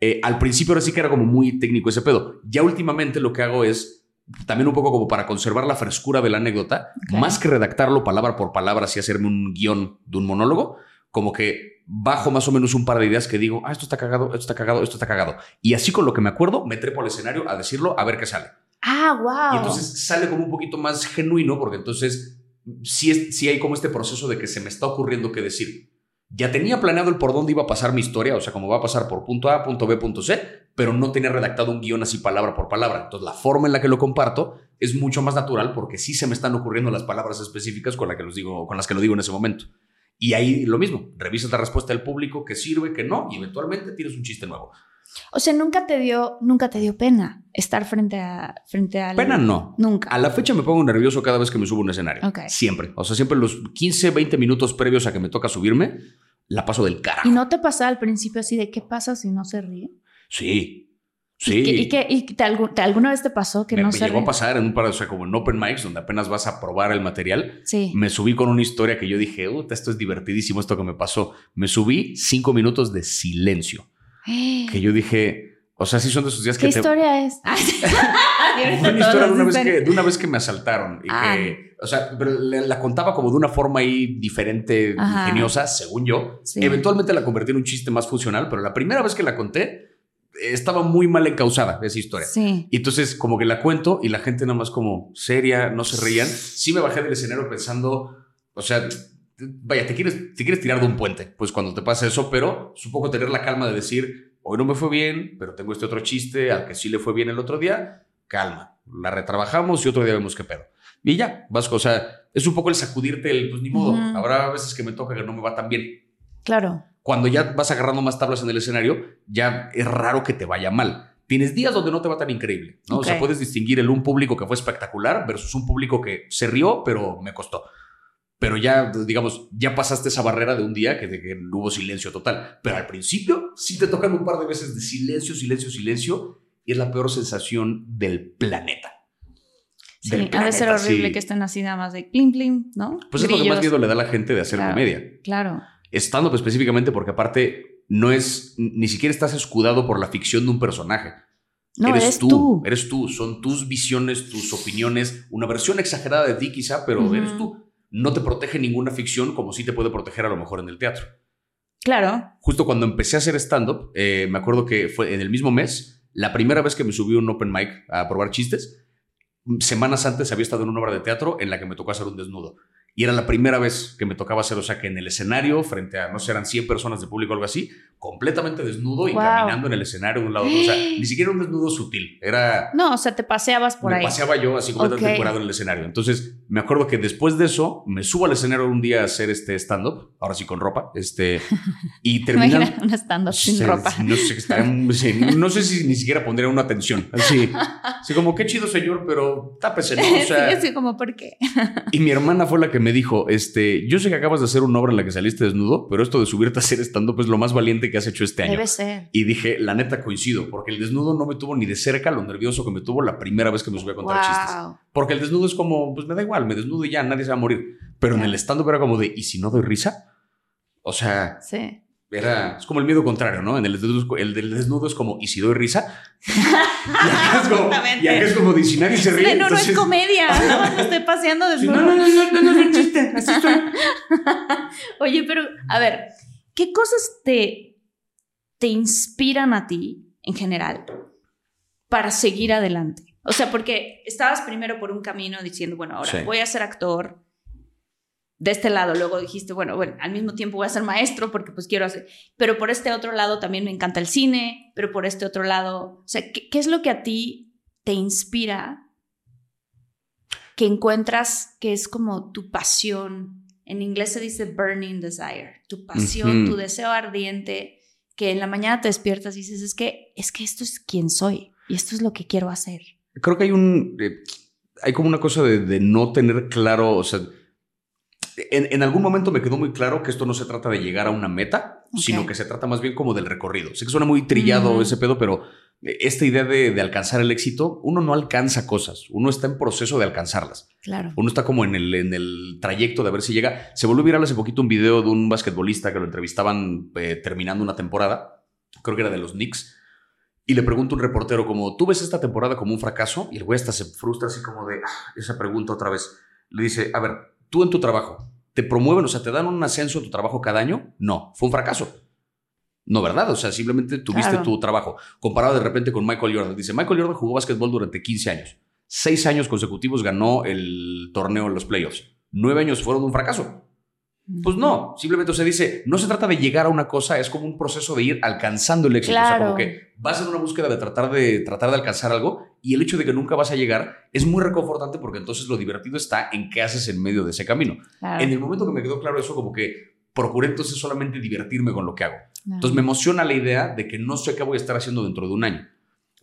Eh, al principio ahora sí que era como muy técnico ese pedo. Ya últimamente lo que hago es también un poco como para conservar la frescura de la anécdota, más que redactarlo palabra por palabra, así hacerme un guion de un monólogo, como que bajo más o menos un par de ideas que digo, ah, esto está cagado, esto está cagado, esto está cagado. Y así con lo que me acuerdo, me trepo al escenario a decirlo, a ver qué sale. Ah, wow. Y entonces sale como un poquito más genuino, porque entonces sí, es, sí hay como este proceso de que se me está ocurriendo qué decir. Ya tenía planeado el por dónde iba a pasar mi historia, o sea, como va a pasar por punto A, punto B, punto C, pero no tenía redactado un guion así palabra por palabra. Entonces, la forma en la que lo comparto es mucho más natural porque sí se me están ocurriendo las palabras específicas con, que los digo, con las que lo digo en ese momento. Y ahí lo mismo, revisas la respuesta del público, que sirve, que no, y eventualmente tienes un chiste nuevo. O sea, nunca te dio, nunca te dio pena estar frente a, frente al. Pena no. Nunca. A la fecha me pongo nervioso cada vez que me subo a un escenario. Ok. Siempre. O sea, siempre los 15, 20 minutos previos a que me toca subirme, la paso del carajo. ¿Y no te pasaba al principio así de qué pasa si no se ríe? Sí. Sí. ¿Y, qué- y qué- y te te- alguna vez te pasó que me, no me se llegó a pasar en un par de, o sea, como en open mics, donde apenas vas a probar el material. Sí. Me subí con una historia que yo dije, "Uta, esto es divertidísimo, esto que me pasó. Me subí cinco minutos de silencio. Que yo dije, O sea, sí son de esos días ¿Qué que te... historia es? Fue una historia de una, vez que, de una vez que me asaltaron. Y Ah. que, o sea, pero la, la contaba como de una forma ahí diferente, Ajá. ingeniosa, según yo. Sí. Eventualmente la convertí en un chiste más funcional, pero la primera vez que la conté, estaba muy mal encausada esa historia. Sí. Y entonces como que la cuento y la gente nada más como seria, no se reían. Sí me bajé del escenario pensando, o sea, vaya, te quieres, te quieres tirar de un puente, pues cuando te pasa eso, pero supongo tener la calma de decir, hoy no me fue bien, pero tengo este otro chiste al que sí le fue bien el otro día, calma, la retrabajamos y otro día vemos qué pedo. Y ya, vas, o sea, es un poco el sacudirte el, pues ni modo, habrá veces que me toca que no me va tan bien. Claro. Cuando ya vas agarrando más tablas en el escenario, ya es raro que te vaya mal. Tienes días donde no te va tan increíble, ¿no? O sea, puedes distinguir el un público que fue espectacular versus un público que se rió, pero me costó. Pero ya, digamos, ya pasaste esa barrera de un día que, de que hubo silencio total. Pero al principio sí te tocan un par de veces de silencio, silencio, silencio, y es la peor sensación del planeta. Sí, Del ha de ser horrible sí. que estén así nada más de plim plim, ¿no? Pues es lo que más miedo le da a la gente de hacer Claro. comedia. Claro. Stand-up específicamente porque aparte no es, ni siquiera estás escudado por la ficción de un personaje. No, eres, eres tú, tú. eres tú, son tus visiones, tus opiniones, una versión exagerada de ti quizá, pero eres tú. No te protege ninguna ficción como sí te puede proteger a lo mejor en el teatro. Claro. Justo cuando empecé a hacer stand-up, eh, me acuerdo que fue en el mismo mes, la primera vez que me subí a un open mic a probar chistes, semanas antes había estado en una obra de teatro en la que me tocó hacer un desnudo. Y era la primera vez que me tocaba hacer, o sea, que en el escenario, frente a, no sé, eran 100 personas de público o algo así, completamente desnudo y Wow. caminando en el escenario de un lado a otro. O sea, ni siquiera un desnudo sutil. Era, No, o sea, te paseabas por me ahí. paseaba yo así completamente Ok. encuerado en el escenario. Entonces, me acuerdo que después de eso, me subo al escenario un día a hacer este stand-up, ahora sí con ropa, este, y terminan... Un stand-up sin ropa. No sé, está- no sé si ni siquiera pondría una atención. Así, así como, qué chido, señor, pero tápese, ¿no? O sea, sí, así como, ¿por qué? y mi hermana fue la que me dijo, este, yo sé que acabas de hacer una obra en la que saliste desnudo, pero esto de subirte a hacer stand-up es lo más valiente que has hecho este año. Debe ser. Y dije, la neta coincido, porque el desnudo no me tuvo ni de cerca lo nervioso que me tuvo la primera vez que me subí a contar chistes. Porque el desnudo es como, pues me da igual, me desnudo y ya, nadie se va a morir. Pero en el stand-up era como de, ¿y si no doy risa? O sea, Sí. Era, es como el miedo contrario, ¿no? En el desnudo, el del desnudo es como, ¿y si doy risa? y, acá es como, y acá es como de, si nadie se ríe. Sí, no, no es comedia. Nada más me estoy paseando Sí, desnudo. no, no, no, no, no, no es un chiste, así estoy. Oye, pero a ver, ¿qué cosas te, te inspiran a ti en general para seguir adelante? O sea, porque estabas primero por un camino diciendo, bueno, ahora Sí. voy a ser actor de este lado, luego dijiste, bueno, bueno, al mismo tiempo voy a ser maestro porque pues quiero hacer, pero por este otro lado también me encanta el cine, pero por este otro lado, o sea, ¿qué, qué es lo que a ti te inspira que encuentras que es como tu pasión? En inglés se dice burning desire, tu pasión, tu deseo ardiente, que en la mañana te despiertas y dices, es que, es que esto es quien soy y esto es lo que quiero hacer. Creo que hay un. eh, hay como una cosa de, de no tener claro. O sea, en, en algún momento me quedó muy claro que esto no se trata de llegar a una meta, sino que se trata más bien como del recorrido. Sé que suena muy trillado ese pedo, pero eh, esta idea de, de alcanzar el éxito, uno no alcanza cosas, uno está en proceso de alcanzarlas. Claro. Uno está como en el, en el trayecto de ver si llega. Se volvió viral hace poquito un video de un basquetbolista que lo entrevistaban eh, terminando una temporada, creo que era de los Knicks, y le pregunta un reportero como, ¿tú ves esta temporada como un fracaso? Y el güey hasta se frustra así como de, "Ah, esa pregunta otra vez. Le dice, a ver, tú en tu trabajo, ¿te promueven, o sea, te dan un ascenso en tu trabajo cada año? No, fue un fracaso. No, ¿verdad? O sea, simplemente tuviste Claro. tu trabajo. Comparado de repente con Michael Jordan. Dice, Michael Jordan jugó básquetbol durante 15 años. Seis años consecutivos ganó el torneo en los playoffs. Nueve años fueron un fracaso. Pues no, simplemente se dice, no se trata de llegar a una cosa, es como un proceso de ir alcanzando el éxito. O sea, como que vas en una búsqueda de tratar de tratar de alcanzar algo y el hecho de que nunca vas a llegar es muy reconfortante porque entonces lo divertido está en qué haces en medio de ese camino. Claro. En el momento que me quedó claro eso, como que procuré entonces solamente divertirme con lo que hago. Claro. Entonces me emociona la idea de que no sé qué voy a estar haciendo dentro de un año.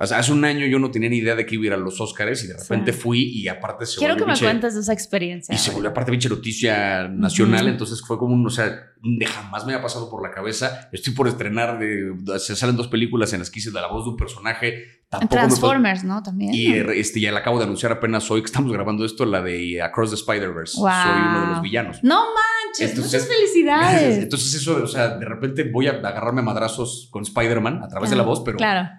O sea, hace un año yo no tenía ni idea de que iba a ir a los Oscars y de repente Sí. fui y aparte se Quiero que me pinche- cuentes de esa experiencia. y se volvió aparte pinche noticia nacional, entonces fue como un, o sea, de jamás me había pasado por la cabeza. Estoy por estrenar, de, se salen dos películas en las que hice de la voz de un personaje. Tampoco Transformers, ¿no? También. y eh, este, ya la acabo de anunciar apenas hoy que estamos grabando esto, la de Across the Spider-Verse. Wow. Soy uno de los villanos. No manches, Entonces- muchas felicidades. Entonces eso, o sea, de repente voy a agarrarme a madrazos con Spider-Man a través de la voz, pero Claro.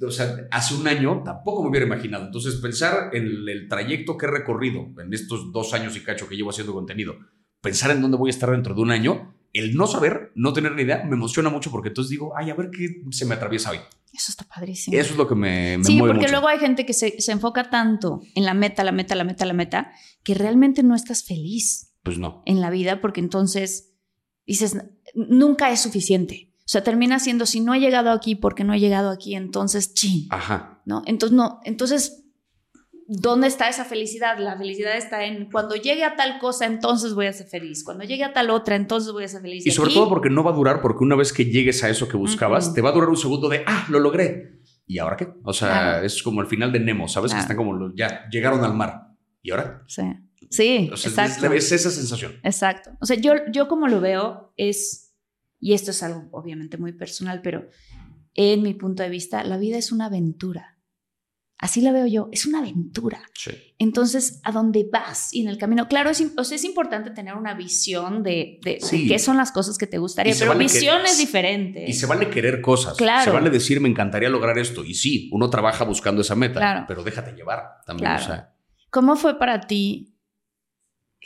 O sea, hace un año tampoco me hubiera imaginado. Entonces, pensar en el trayecto que he recorrido en estos dos años y cacho que llevo haciendo contenido, pensar en dónde voy a estar dentro de un año, el no saber, no tener ni idea, me emociona mucho porque entonces digo, ay, a ver qué se me atraviesa hoy. Eso está padrísimo. Eso es lo que me, me sí, mueve porque mucho. luego hay gente que se, se enfoca tanto en la meta, la meta, la meta, la meta, que realmente no estás feliz Pues no. en la vida porque entonces dices, nunca es suficiente. O sea, termina siendo, si no he llegado aquí porque no he llegado aquí, entonces, chin, Ajá. ¿no? Entonces, no, entonces, ¿dónde está esa felicidad? La felicidad está en cuando llegue a tal cosa, entonces voy a ser feliz. Cuando llegue a tal otra, entonces voy a ser feliz. Y sobre aquí- todo porque no va a durar, porque una vez que llegues a eso que buscabas, Ujú. te va a durar un segundo de, ah, lo logré. ¿Y ahora qué? O sea, Claro. es como el final de Nemo, ¿sabes? Claro. Que están como, ya llegaron al mar. ¿Y ahora? Sí, sí O sea, exacto. es, es esa sensación. Exacto. O sea, yo, yo como lo veo es, y esto es algo obviamente muy personal, pero en mi punto de vista, la vida es una aventura. Así la veo yo, es una aventura. Sí. Entonces, ¿a dónde vas? Y en el camino, claro, es, im- o sea, es importante tener una visión de, de- de Sí. qué son las cosas que te gustaría, pero vale visión es diferente. Y se vale querer cosas. Claro. Se vale decir, me encantaría lograr esto. Y sí, uno trabaja buscando esa meta, Claro. pero déjate llevar también. Claro. O sea, ¿Cómo fue para ti?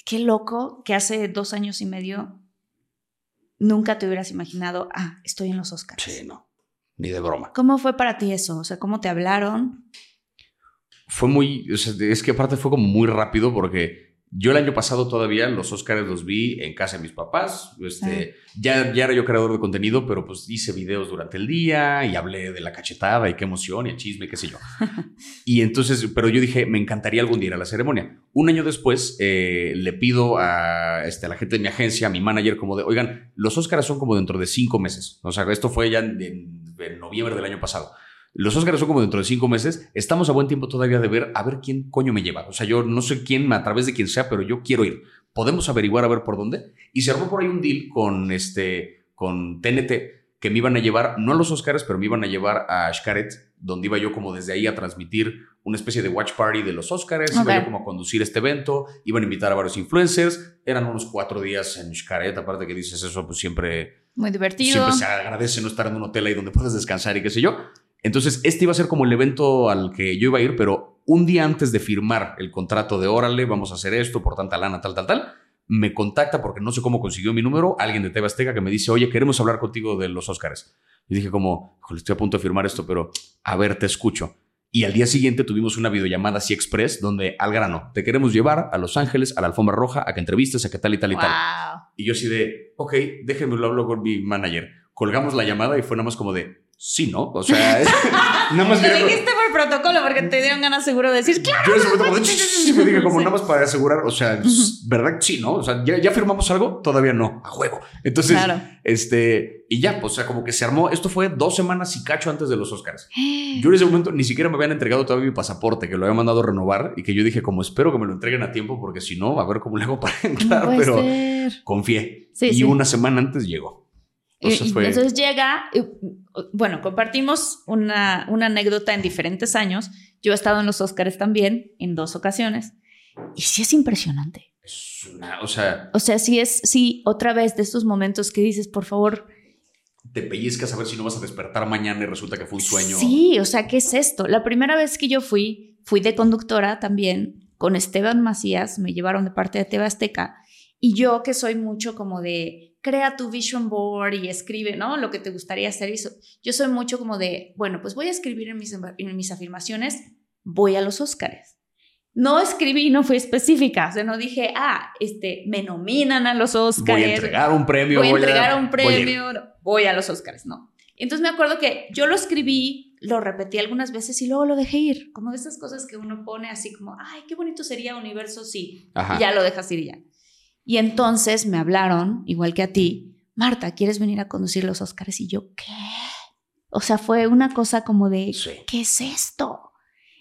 Qué loco que hace dos años y medio nunca te hubieras imaginado, ah, estoy en los Oscars. sí, no. Ni de broma. ¿Cómo fue para ti eso? O sea, ¿cómo te hablaron? Fue muy, o sea, es que aparte fue como muy rápido porque yo el año pasado todavía los Oscars los vi en casa de mis papás. Este, ya, ya era yo creador de contenido, pero pues hice videos durante el día y hablé de la cachetada y qué emoción y el chisme, qué sé yo. y entonces, pero yo dije, me encantaría algún día ir a la ceremonia. Un año después eh, le pido a, este, a la gente de mi agencia, a mi manager, como de, oigan, los Oscars son como dentro de cinco meses. O sea, esto fue ya en, en- en noviembre del año pasado. Los Oscars son como dentro de cinco meses. Estamos a buen tiempo todavía de ver a ver quién coño me lleva. O sea, yo no sé quién, a través de quién sea, pero yo quiero ir. Podemos averiguar a ver por dónde. Y se armó por ahí un deal con, este, con TNT que me iban a llevar, no a los Oscars, pero me iban a llevar a Xcaret, donde iba yo como desde ahí a transmitir una especie de watch party de los Oscars. Iba Ok. yo como a conducir este evento. Iban a invitar a varios influencers. Eran unos cuatro días en Xcaret. Aparte que dices eso, pues siempre Muy divertido. siempre se agradece no estar en un hotel ahí donde puedes descansar y qué sé yo. Entonces, este iba a ser como el evento al que yo iba a ir, pero un día antes de firmar el contrato de órale, vamos a hacer esto por tanta lana, tal, tal, tal, me contacta porque no sé cómo consiguió mi número, alguien de TV Azteca que me dice, oye, queremos hablar contigo de los Oscars. Y dije como, "Híjole, estoy a punto de firmar esto, pero a ver, te escucho. Y al día siguiente tuvimos una videollamada así express donde al grano, te queremos llevar a Los Ángeles, a la alfombra roja, a que entrevistes, a que tal y tal y tal. Y yo así de, ok, déjenme lo hablo con mi manager. Colgamos la llamada y fue nada más como de, sí, ¿no? O sea, nada más Lo dijiste por protocolo porque te dieron ganas seguro de decir, claro. Yo en ese momento como de, "Ch, ch, ch", me dije como Sí. nada más para asegurar, o sea, ¿verdad? Sí, ¿no? O sea, ¿ya, ya firmamos algo? Todavía no, a juego. Entonces, Claro. este, y ya, pues, o sea, como que se armó, esto fue dos semanas y cacho antes de los Oscars. Yo en ese momento ni siquiera me habían entregado todavía mi pasaporte, que lo había mandado a renovar y que yo dije como espero que me lo entreguen a tiempo porque si no, a ver cómo le hago para entrar, pero ser. confié. Sí, y sí. una semana antes llegó. Fue... Entonces llega, bueno, compartimos una, una anécdota en diferentes años. Yo he estado en los Oscars también en dos ocasiones. Y sí es impresionante. Es una- o sea, O sea, sí es, sí, otra vez de estos momentos que dices, por favor, te pellizcas a ver si no vas a despertar mañana y resulta que fue un sueño. Sí, o sea, ¿qué es esto? La primera vez que yo fui, fui de conductora también con Esteban Macías, me llevaron de parte de TV Azteca, y yo que soy mucho como de crea tu vision board y escribe, ¿no? Lo que te gustaría hacer. y. Yo soy mucho como de, bueno, pues voy a escribir en mis, en mis afirmaciones, voy a los Óscares. No escribí, no fui específica, o sea, no dije, ah, este, me nominan a los Óscares Voy a entregar un premio. voy a entregar un voy a ir. premio, voy a los Oscars, no. Entonces me acuerdo que yo lo escribí, lo repetí algunas veces y luego lo dejé ir, como de esas cosas que uno pone así como, ay, qué bonito sería universo, sí, Ajá. y ya lo dejas ir y ya. Y entonces me hablaron, igual que a ti, Marta, ¿quieres venir a conducir los Oscars? Y yo, ¿qué? O sea, fue una cosa como de, Sí. ¿qué es esto?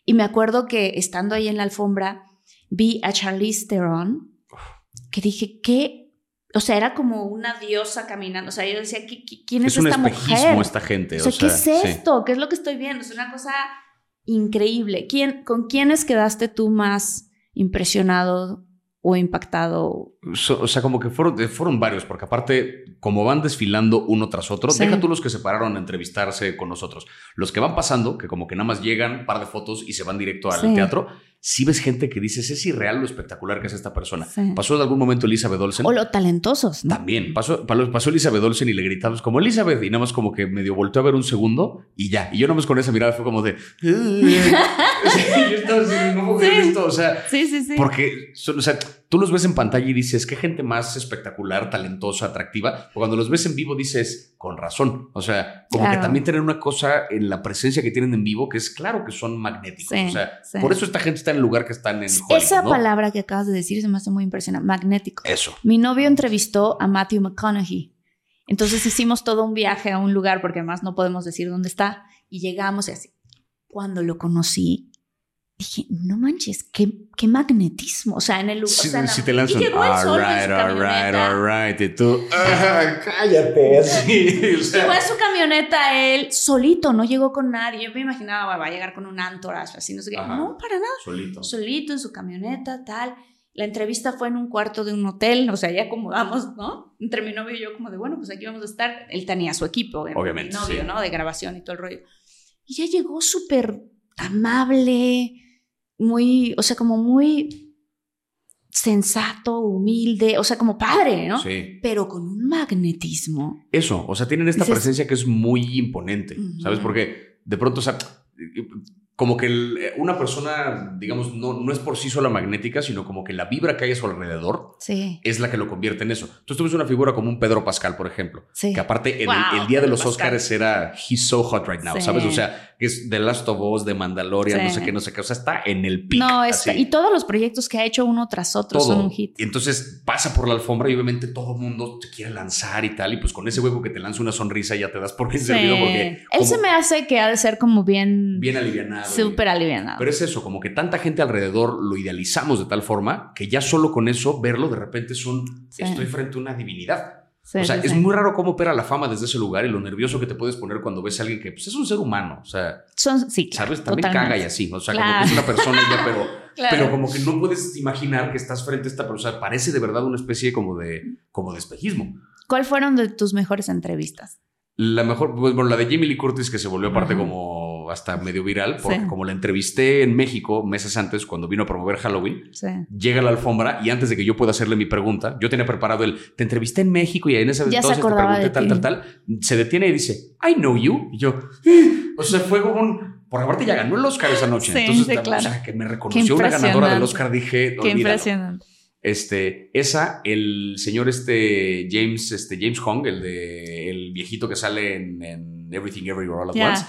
Y me acuerdo que estando ahí en la alfombra, vi a Charlize Theron, que dije, ¿qué? O sea, era como una diosa caminando. O sea, yo decía, ¿qui- qui- ¿quién es, Es un esta espejismo mujer? esta gente. O sea, ¿qué es sí. esto? ¿Qué es lo que estoy viendo? Es una cosa increíble. ¿Quién, ¿Con quiénes quedaste tú más impresionado o impactado? So- o sea, como que fueron, eh, fueron varios, porque aparte, como van desfilando uno tras otro, Sí. deja tú los que se pararon a entrevistarse con nosotros. Los que van pasando, que como que nada más llegan, par de fotos y se van directo al Sí. teatro, sí ves gente que dices, es irreal lo espectacular que es esta persona. Sí. Pasó en algún momento Elizabeth Olsen. O lo talentosos, ¿no? También pasó, pasó Elizabeth Olsen y le gritamos como Elizabeth y nada más como que medio volteó a ver un segundo y ya. Y yo nada más con esa mirada fue como de... Sí, yo estaba así, no puedo esto. O sea, Sí, sí, sí. porque, son- o sea, tú los ves en pantalla y dices, qué gente más espectacular, talentosa, atractiva. O cuando los ves en vivo dices, con razón. O sea, como Claro. que también tienen una cosa en la presencia que tienen en vivo que es claro que son magnéticos. Sí, o sea, sí. por eso esta gente está en el lugar que están en Hollywood, Esa ¿no? palabra que acabas de decir se me hace muy impresionante. Magnético. Eso. Mi novio entrevistó a Matthew McConaughey. Entonces hicimos todo un viaje a un lugar porque además no podemos decir dónde está y llegamos y así. Cuando lo conocí, dije, no manches, qué, qué magnetismo. O sea, en el lugar. Sí, o sea, la- te lanzan. All right, all right, all right. Y tú, "Ah, cállate. Así. o sea, Llegó en su camioneta él solito, no llegó con nadie. Yo me imaginaba, va a llegar con un entourage, así, no sé qué. Ajá. No, para nada. solito. solito en su camioneta, tal. La entrevista fue en un cuarto de un hotel, o sea, ya acomodamos, ¿no? Entre mi novio y yo, como de, bueno, pues aquí vamos a estar. Él tenía su equipo, Obviamente, mi novio, sí. ¿no? De grabación y todo el rollo. Y ya llegó súper amable, muy, o sea, como muy sensato, humilde, o sea, como padre, ¿no? Sí. Pero con un magnetismo. Eso, o sea, tienen esta Dices- presencia que es muy imponente. ¿sabes? Porque de pronto, o sea, como que el- una persona, digamos, no, no es por sí sola magnética, sino como que la vibra que hay a su alrededor Sí, es la que lo convierte en eso. Entonces tú ves una figura como un Pedro Pascal, por ejemplo, sí. que aparte en Wow, el, el día de los Pascal. Oscars era He's so hot right now, Sí. ¿sabes? O sea, es The Last of Us, de Mandalorian, Sí. no sé qué, no sé qué, o sea, está en el pic. No, está, y todos los proyectos que ha hecho uno tras otro todo. son un hit. Y entonces pasa por la alfombra y obviamente todo el mundo te quiere lanzar y tal. Y pues con ese hueco que te lanza una sonrisa ya te das por bien Sí. servido porque. Él se me hace que ha de ser como bien, Bien alivianado. súper alivianado. Pero es eso, como que tanta gente alrededor lo idealizamos de tal forma que ya solo con eso verlo de repente es un. Sí. Estoy frente a una divinidad. Sí, o sea, sí, es sí. muy raro cómo opera la fama desde ese lugar y lo nervioso que te puedes poner cuando ves a alguien que pues, es un ser humano. O sea, Son, sí, claro, ¿sabes? También totalmente. caga y así. O sea, Claro. como que es una persona ya, pero. Claro. Pero como que no puedes imaginar que estás frente a esta persona. Parece de verdad una especie como de, como de espejismo. ¿Cuál fueron de tus mejores entrevistas? La mejor, pues, bueno, la de Jamie Lee Curtis, que se volvió aparte como hasta medio viral, porque Sí. como la entrevisté en México meses antes, cuando vino a promover Halloween, Sí. llega a la alfombra y antes de que yo pueda hacerle mi pregunta, yo tenía preparado el, te entrevisté en México y en ese entonces te pregunté tal, tal, tal, se detiene y dice, I know you. Y yo, "Eh". o sea, fue como un, por aparte ya ganó el Oscar esa noche. Sí, entonces, sí, o claro. sea, que me reconoció una ganadora del. Oscar, dije, Qué impresionante. Este, esa, el señor este James, este James Hong, el de el viejito que sale en, en Everything Everywhere All at Ya. Once,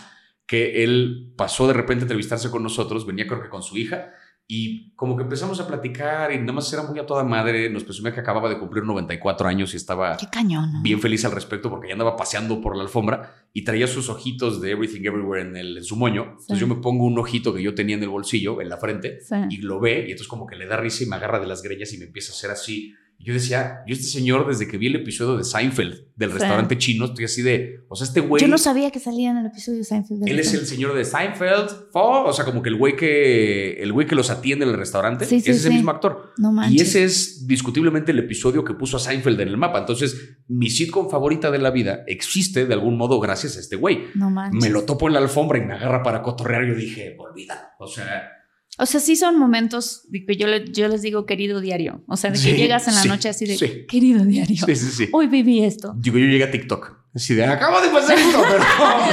que él pasó de repente a entrevistarse con nosotros, venía creo que con su hija, y como que empezamos a platicar y nada más era muy a toda madre, nos presumía que acababa de cumplir 94 años y estaba Qué cañón. bien feliz al respecto porque ya andaba paseando por la alfombra y traía sus ojitos de Everything Everywhere en, el, en su moño. Entonces yo me pongo un ojito que yo tenía en el bolsillo, en la frente, Sí. y lo ve y entonces como que le da risa y me agarra de las greñas y me empieza a hacer así. Yo decía, yo este señor desde que vi el episodio de Seinfeld del Sí. restaurante chino, estoy así de, o sea, este güey... Yo no sabía que salía en el episodio de Seinfeld. Él es el señor de Seinfeld, o sea, como que el güey que el güey que los atiende en el restaurante, Sí, sí, ese es el sí. mismo actor. No manches. Y ese es discutiblemente el episodio que puso a Seinfeld en el mapa. Entonces, mi sitcom favorita de la vida existe de algún modo gracias a este güey. No manches. Me lo topo en la alfombra y me agarra para cotorrear. Yo dije, olvídalo. O sea, O sea, sí son momentos de que yo, le- yo les digo querido diario. O sea, de que Sí, llegas en la sí, noche así de sí. querido diario. sí, sí, sí. Hoy viví esto. Digo, yo llegué a TikTok. Así de, acabo de pasar esto, pero,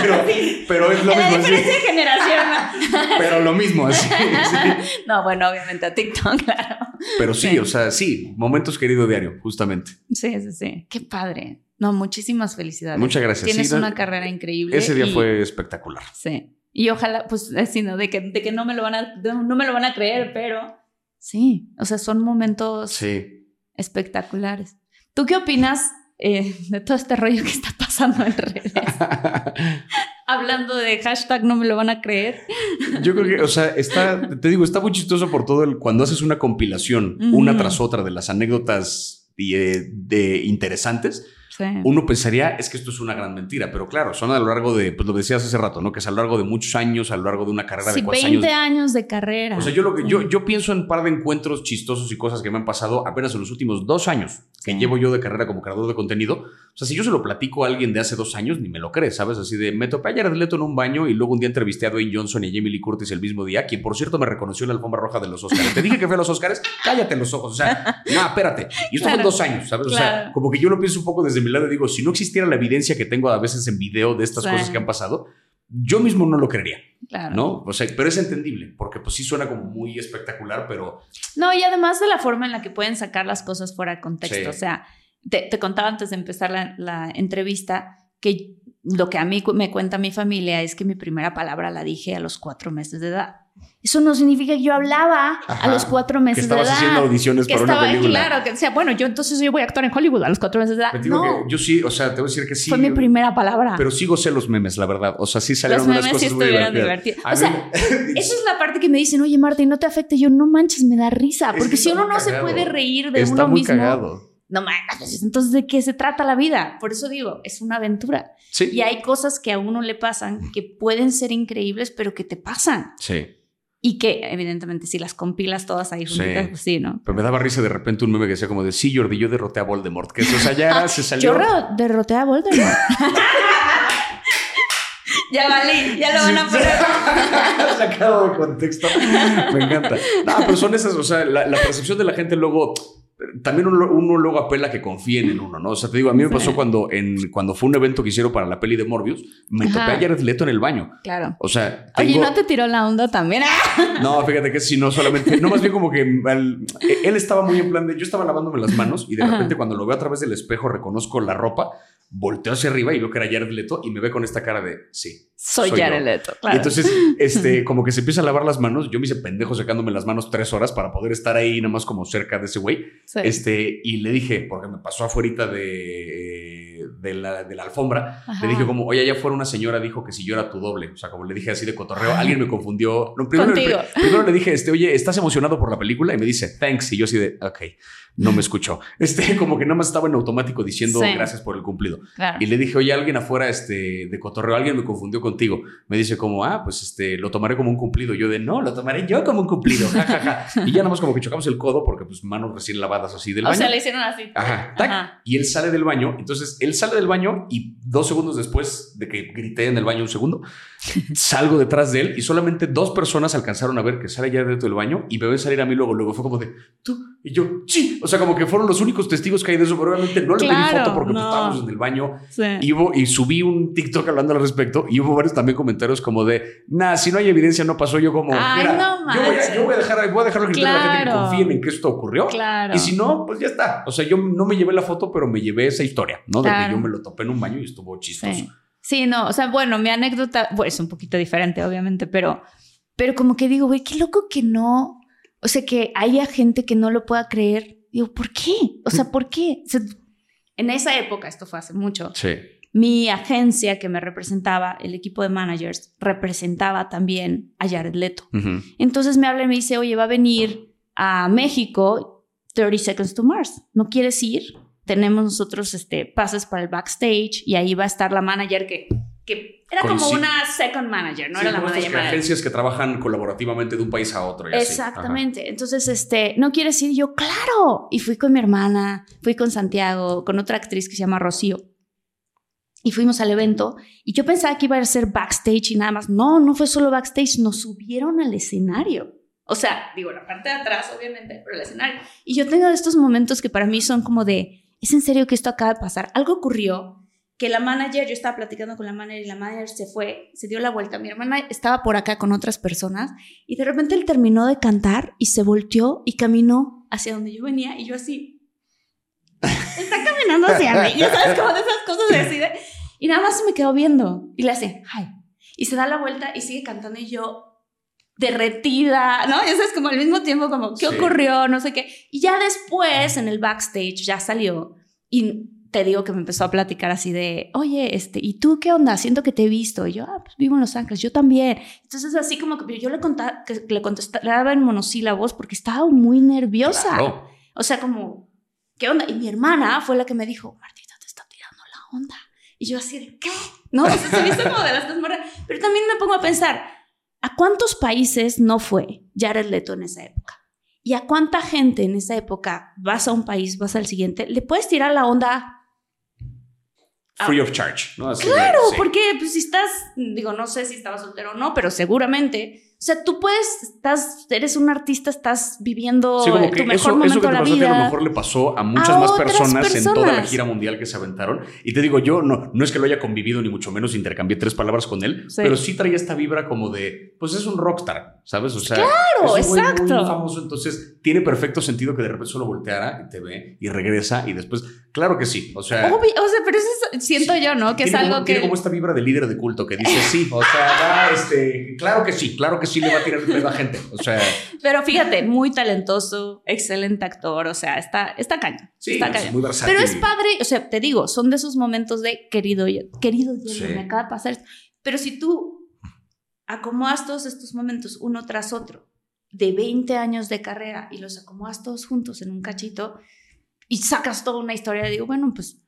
pero, pero es lo La mismo. así. diferencia de generación. Pero lo mismo, así. sí. No, bueno, obviamente a TikTok, claro. Pero sí, o sea, sí, momentos querido diario, justamente. Sí, sí, sí. Qué padre. No, muchísimas felicidades. Muchas gracias. Tienes una carrera increíble. Ese día y- fue espectacular. Sí. Y ojalá, pues, así, ¿no? De que, de que no me lo van a, de- no me lo van a creer, pero sí. O sea, son momentos Sí. espectaculares. ¿Tú qué opinas eh, de todo este rollo que está pasando en redes? Hablando de hashtag no me lo van a creer. Yo creo que, o sea, está, te digo, está muy chistoso por todo el, cuando haces una compilación, una tras otra de las anécdotas eh, de interesantes. Sí. uno pensaría es que esto es una gran mentira, pero claro, son a lo largo de, pues lo decías hace rato, ¿no? Que es a lo largo de muchos años, a lo largo de una carrera Sí, de cuántos 20 años. años. de carrera. O sea, yo, lo que, yo, yo pienso en un par de encuentros chistosos y cosas que me han pasado apenas en los últimos dos años que llevo yo de carrera como creador de contenido. O sea, si yo se lo platico a alguien de hace dos años, ni me lo cree, ¿sabes? Así de, me topé a Jared Leto en un baño y luego un día entrevisté a Dwayne Johnson y a Jamie Lee Curtis el mismo día, quien por cierto me reconoció en la alfombra roja de los Oscars. Te dije que fue a los Oscars, cállate los ojos. O sea, no, espérate. Y esto fue en dos años, ¿sabes? O sea, como que yo lo pienso un poco desde mi lado y digo, si no existiera la evidencia que tengo a veces en video de estas Sí. cosas que han pasado, yo mismo no lo creería. Claro. ¿no? O sea, pero es entendible, porque pues sí suena como muy espectacular, pero No, y además de la forma en la que pueden sacar las cosas fuera de contexto. Sí. O sea, te, te contaba antes de empezar la, la entrevista que lo que a mí me cuenta mi familia es que mi primera palabra la dije a los cuatro meses de edad. Eso no significa que yo hablaba Ajá, a los cuatro que meses de estabas edad. haciendo audiciones que para estaba, una película. claro, que decía, bueno, yo entonces yo voy a actuar en Hollywood a los cuatro meses de edad. No, que yo sí, o sea, te voy a decir que sí. fue mi primera palabra. Pero sí gocé los memes, la verdad. O sea, sí los salieron unas memes sí cosas muy divertidas. O sea, Esa es la parte que me dicen, oye, Marta, ¿y no te afecta? Yo, no manches, me da risa. Porque que si uno no se cagado. puede reír de Está uno muy mismo, cagado. no manches, entonces ¿de qué se trata la vida? Por eso digo, es una aventura. Sí. Y hay cosas que a uno le pasan que pueden ser increíbles, pero que te pasan. Sí. Y que, evidentemente, si las compilas todas ahí juntitas, Sí. pues sí, ¿no? Pero me daba risa de repente un meme que decía como de sí, Jordi, yo derroté a Voldemort. Que eso, o sea, ya era, se salió. Yo ro- derroté a Voldemort. ya valí, ya lo van a poner. Sacado de contexto. Me encanta. No, pero son esas, o sea, la, la percepción de la gente luego. También uno, uno luego apela a que confíen en uno, ¿no? O sea, te digo, a mí me pasó cuando, en, cuando fue un evento que hicieron para la peli de Morbius, me topé a Jared Leto en el baño. Claro. O sea, Oye, tengo- ¿no te tiró la onda también? No, fíjate que si no solamente, no más bien como que al- él estaba muy en plan de, yo estaba lavándome las manos y de Ajá. repente cuando lo veo a través del espejo reconozco la ropa, volteo hacia arriba y veo que era Jared Leto y me ve con esta cara de, sí. Soy, Soy Jared yo. Leto, Y claro. entonces, este, como que se empieza a lavar las manos, yo me hice pendejo sacándome las manos tres horas para poder estar ahí nada más como cerca de ese güey. Sí. Este, y le dije, porque me pasó afuera de, de, la, de la alfombra, Ajá. le dije como, oye, allá afuera una señora dijo que si yo era tu doble. O sea, como le dije así de cotorreo, alguien me confundió. No, primero, Contigo. pri- primero le dije, este, oye, ¿estás emocionado por la película? Y me dice, thanks. Y yo así de, ok, no me escuchó. Este, como que nada más estaba en automático diciendo Sí. gracias por el cumplido. Claro. Y le dije, oye, alguien afuera este, de cotorreo, alguien me confundió contigo. Me dice como, ah, pues este, lo tomaré como un cumplido. Yo de, no, lo tomaré yo como un cumplido. Ja, ja, ja. Y ya nada más como que chocamos el codo porque pues manos recién lavadas así del O baño. sea, le hicieron así. Ajá, tac. Ajá. Y él sale del baño. Entonces, él sale del baño y dos segundos después de que grité en el baño un segundo, salgo detrás de él y solamente dos personas alcanzaron a ver que sale ya dentro del baño y me ven salir a mí luego. Luego fue como de, tú y yo, sí. O sea, como que fueron los únicos testigos que hay de eso, pero obviamente no le pedí Claro, foto porque pues, estábamos en el baño Sí. y, hubo, y subí un TikTok hablando al respecto y hubo varios también comentarios como de, nah, si no hay evidencia no pasó. Yo como, Ay, mira, no yo, voy a, yo voy a dejar, voy a dejarlo criterio de la gente que Claro. confíen en que esto ocurrió. Claro. Y si no, pues ya está. O sea, yo no me llevé la foto, pero me llevé esa historia, ¿no? De que Claro. yo me lo topé en un baño y estuvo chistoso. Sí. Sí, no, o sea, bueno, mi anécdota, bueno, es un poquito diferente, obviamente, pero, pero como que digo, güey, qué loco que no, o sea, que haya gente que no lo pueda creer. Digo, ¿por qué? O sea, ¿por qué? O sea, en esa época, esto fue hace mucho, Sí. mi agencia que me representaba, el equipo de managers, representaba también a Jared Leto. Ujú. Entonces me habla y me dice, oye, va a venir a México 30 Seconds to Mars. ¿No quieres ir? Tenemos nosotros este, pases para el backstage y ahí va a estar la manager que, que era como una second manager, no Sí, era la manager. que agencias que trabajan colaborativamente de un país a otro. y así. Exactamente. Entonces, este, ¿no quieres ir? Yo, claro. Y fui con mi hermana, fui con Santiago, con otra actriz que se llama Rocío. Y fuimos al evento y yo pensaba que iba a ser backstage y nada más. No, no fue solo backstage, nos subieron al escenario. O sea, digo, la parte de atrás, obviamente, pero el escenario. Y yo tengo estos momentos que para mí son como de, ¿es en serio que esto acaba de pasar? Algo ocurrió que la manager, yo estaba platicando con la manager y la manager se fue, se dio la vuelta. Mi hermana estaba por acá con otras personas y de repente él terminó de cantar y se volteó y caminó hacia donde yo venía y yo así. Está caminando hacia mí. Ya sabes, como de esas cosas de así de- Y nada más se me quedó viendo y le hace, hi. Y se da la vuelta y sigue cantando y yo derretida, ¿no? Ya sabes, como al mismo tiempo, como, ¿qué Sí. ocurrió? No sé qué. Y ya después, en el backstage, ya salió y te digo que me empezó a platicar así de, oye, este, ¿y tú qué onda? Siento que te he visto. Y yo, ah, pues vivo en Los Ángeles, yo también. Entonces, así como que yo le, contaba, que le contestaba en monosílabos porque estaba muy nerviosa. Claro. O sea, como, ¿qué onda? Y mi hermana fue la que me dijo, Martita, te está tirando onda. Y yo así de, ¿qué? No, o sea, se me hizo como de las cosas más raras. Pero también me pongo a pensar, ¿a cuántos países no fue Jared Leto en esa época? ¿Y a cuánta gente en esa época vas a un país, vas al siguiente, le puedes tirar la onda Free of charge, ¿no? Así de- Claro, sí. porque pues, si estás, digo, no sé si estaba soltero o no, pero seguramente, o sea, tú puedes, estás, eres un artista, estás viviendo Sí, como que tu mejor eso, momento eso que de te la pasó a ti a lo vida. mejor le pasó a muchas A más personas, en toda la gira mundial que se aventaron. Y te digo, yo no, no es que lo haya convivido, ni mucho menos intercambié tres palabras con él, Sí. pero sí traía esta vibra como de, pues es un rockstar, ¿sabes? O sea, Claro, es un exacto. muy famoso, entonces tiene perfecto sentido que de repente solo volteara y te ve y regresa y después, claro que sí, o sea... Obvio, o sea, pero eso es- siento yo, ¿no? Que es algo como, que... Tiene como esta vibra de líder de culto que dice sí, o sea, va, este, claro que sí, claro que sí le va a tirar el pedo a gente, o sea, Pero fíjate, muy talentoso, excelente actor, o sea, está, está cañón. sí, está es cañón. muy versátil. Pero es padre, o sea, te digo, son de esos momentos de querido, querido hielo, Sí. me acaba de pasar. Pero si tú acomodas todos estos momentos uno tras otro, de 20 años de carrera, y los acomodas todos juntos en un cachito, y sacas toda una historia, digo, bueno, pues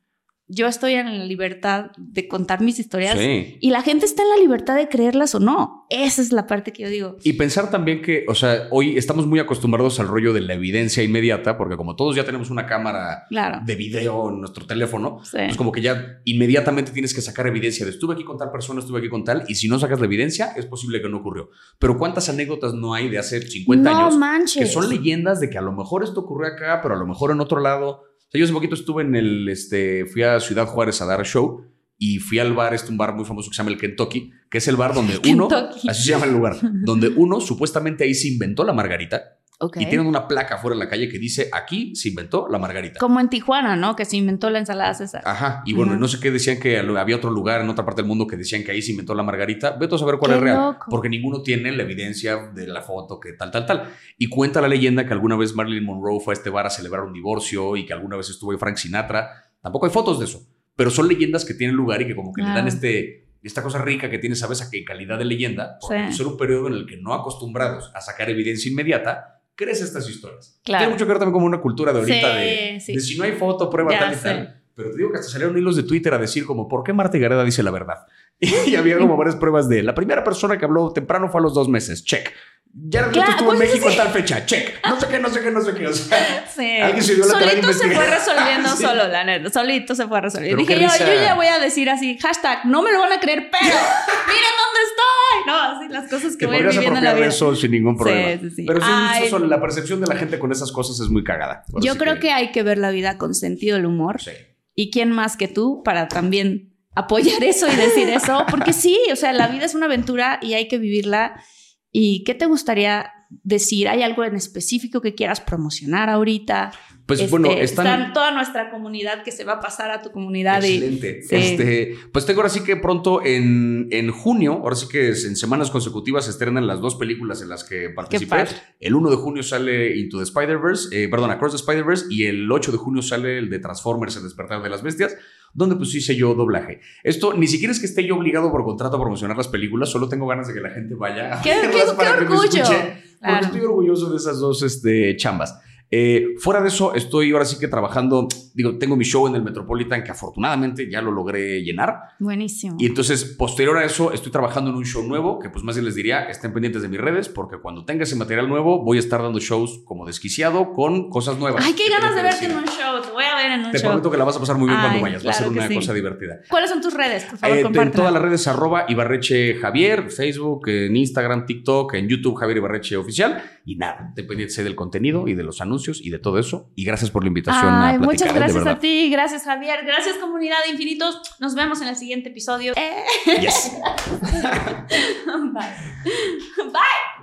yo estoy en la libertad de contar mis historias. Sí. Y la gente está en la libertad de creerlas o no. Esa es la parte que yo digo. Y pensar también que, o sea, hoy estamos muy acostumbrados al rollo de la evidencia inmediata, porque como todos ya tenemos una cámara Claro. de video en nuestro teléfono, Sí. pues como que ya inmediatamente tienes que sacar evidencia de estuve aquí con tal persona, estuve aquí con tal, y si no sacas la evidencia, es posible que no ocurrió. Pero ¿cuántas anécdotas no hay de hace 50 no años manches. que son leyendas de que a lo mejor esto ocurrió acá, pero a lo mejor en otro lado? Sea, yo hace poquito estuve en el, este, fui a Ciudad Juárez a dar show y fui al bar, este un bar muy famoso que se llama el Kentucky, que es el bar donde uno, Kentucky. así se llama el lugar, donde uno supuestamente ahí se inventó la margarita Ok. y tienen una placa fuera en la calle que dice aquí se inventó la margarita. Como en Tijuana, ¿no? Que se inventó la ensalada César. Ajá, y bueno, Ajá. no sé qué decían que había otro lugar en otra parte del mundo que decían que ahí se inventó la margarita. Vete a saber cuál Qué es real, loco. porque ninguno tiene la evidencia de la foto que tal, tal, tal. Y cuenta la leyenda que alguna vez Marilyn Monroe fue a este bar a celebrar un divorcio y que alguna vez estuvo ahí Frank Sinatra. Tampoco hay fotos de eso, pero son leyendas que tienen lugar y que como que le dan este esta cosa rica que tiene, ¿sabes? A que calidad de leyenda, por Sí. ser un periodo en el que no acostumbrados a sacar evidencia inmediata, crees estas historias. Claro. Tiene mucho que ver también como una cultura de ahorita Sí, de, sí. de si no hay foto, prueba Ya tal y sé. tal. Pero te digo que hasta salieron hilos de Twitter a decir como, ¿por qué Marta Gareda dice la verdad? Y había como varias pruebas de, la primera persona que habló temprano fue a los dos meses, check. Ya Claro, estuvo en pues, México sí. a tal fecha, check. No sé qué, no sé qué, no sé qué. O sea, Sí. Alguien se dio la tarea de Solito se fue resolviendo Sí. solo, la neta. Solito se fue resolviendo. Pero Dije yo, yo ya voy a decir así, hashtag, no me lo van a creer, pero miren dónde estoy. No, así las cosas que te voy viviendo en la vida. eso sin ningún problema. Sí, sí, sí. Pero sí, Ay. eso- la percepción de la gente con esas cosas es muy cagada. Yo creo que... hay que ver la vida con sentido del humor. Sí. ¿Y quién más que tú para también apoyar eso y decir eso? Porque sí, o sea, la vida es una aventura y hay que vivirla. ¿Y qué te gustaría decir? ¿Hay algo en específico que quieras promocionar ahorita? Pues Este, bueno, están... está toda nuestra comunidad que se va a pasar a tu comunidad. y- Excelente. Sí. Este, pues tengo ahora sí que pronto en, en junio, ahora sí que en semanas consecutivas se estrenan las dos películas en las que participé. El 1 de junio sale Into the Spider-Verse, eh, perdón, Across the Spider-Verse, y el 8 de junio sale el de Transformers, El Despertar de las Bestias, donde pues hice yo doblaje. Esto ni siquiera es que esté yo obligado por contrato a promocionar las películas, solo tengo ganas de que la gente vaya a ¡Qué- qué- verlas qué para que me orgullo! escuche, porque estoy orgulloso de esas dos este, chambas. Eh, fuera de eso, estoy ahora sí que trabajando, digo, tengo mi show en el Metropolitan que afortunadamente ya lo logré llenar. Buenísimo. Y entonces, posterior a eso, estoy trabajando en un show nuevo que pues más bien les diría, estén pendientes de mis redes porque cuando tenga ese material nuevo voy a estar dando shows como desquiciado con cosas nuevas. Ay, qué ganas de verte en un show. Te voy a ver en un Te show. prometo que la vas a pasar muy bien Ay, cuando vayas. Va a ser claro una sí. cosa divertida. ¿Cuáles son tus redes? Por favor, Eh, en todas las redes arroba Ibarreche Javier, Facebook, en Instagram, TikTok, en YouTube Javier Ibarreche Oficial. Y nada, dependiente del contenido y de los anuncios y de todo eso. Y gracias por la invitación Ay, a platicar. muchas gracias a ti, gracias Javier, gracias comunidad de infinitos. Nos vemos en el siguiente episodio. Eh. Yes. Bye.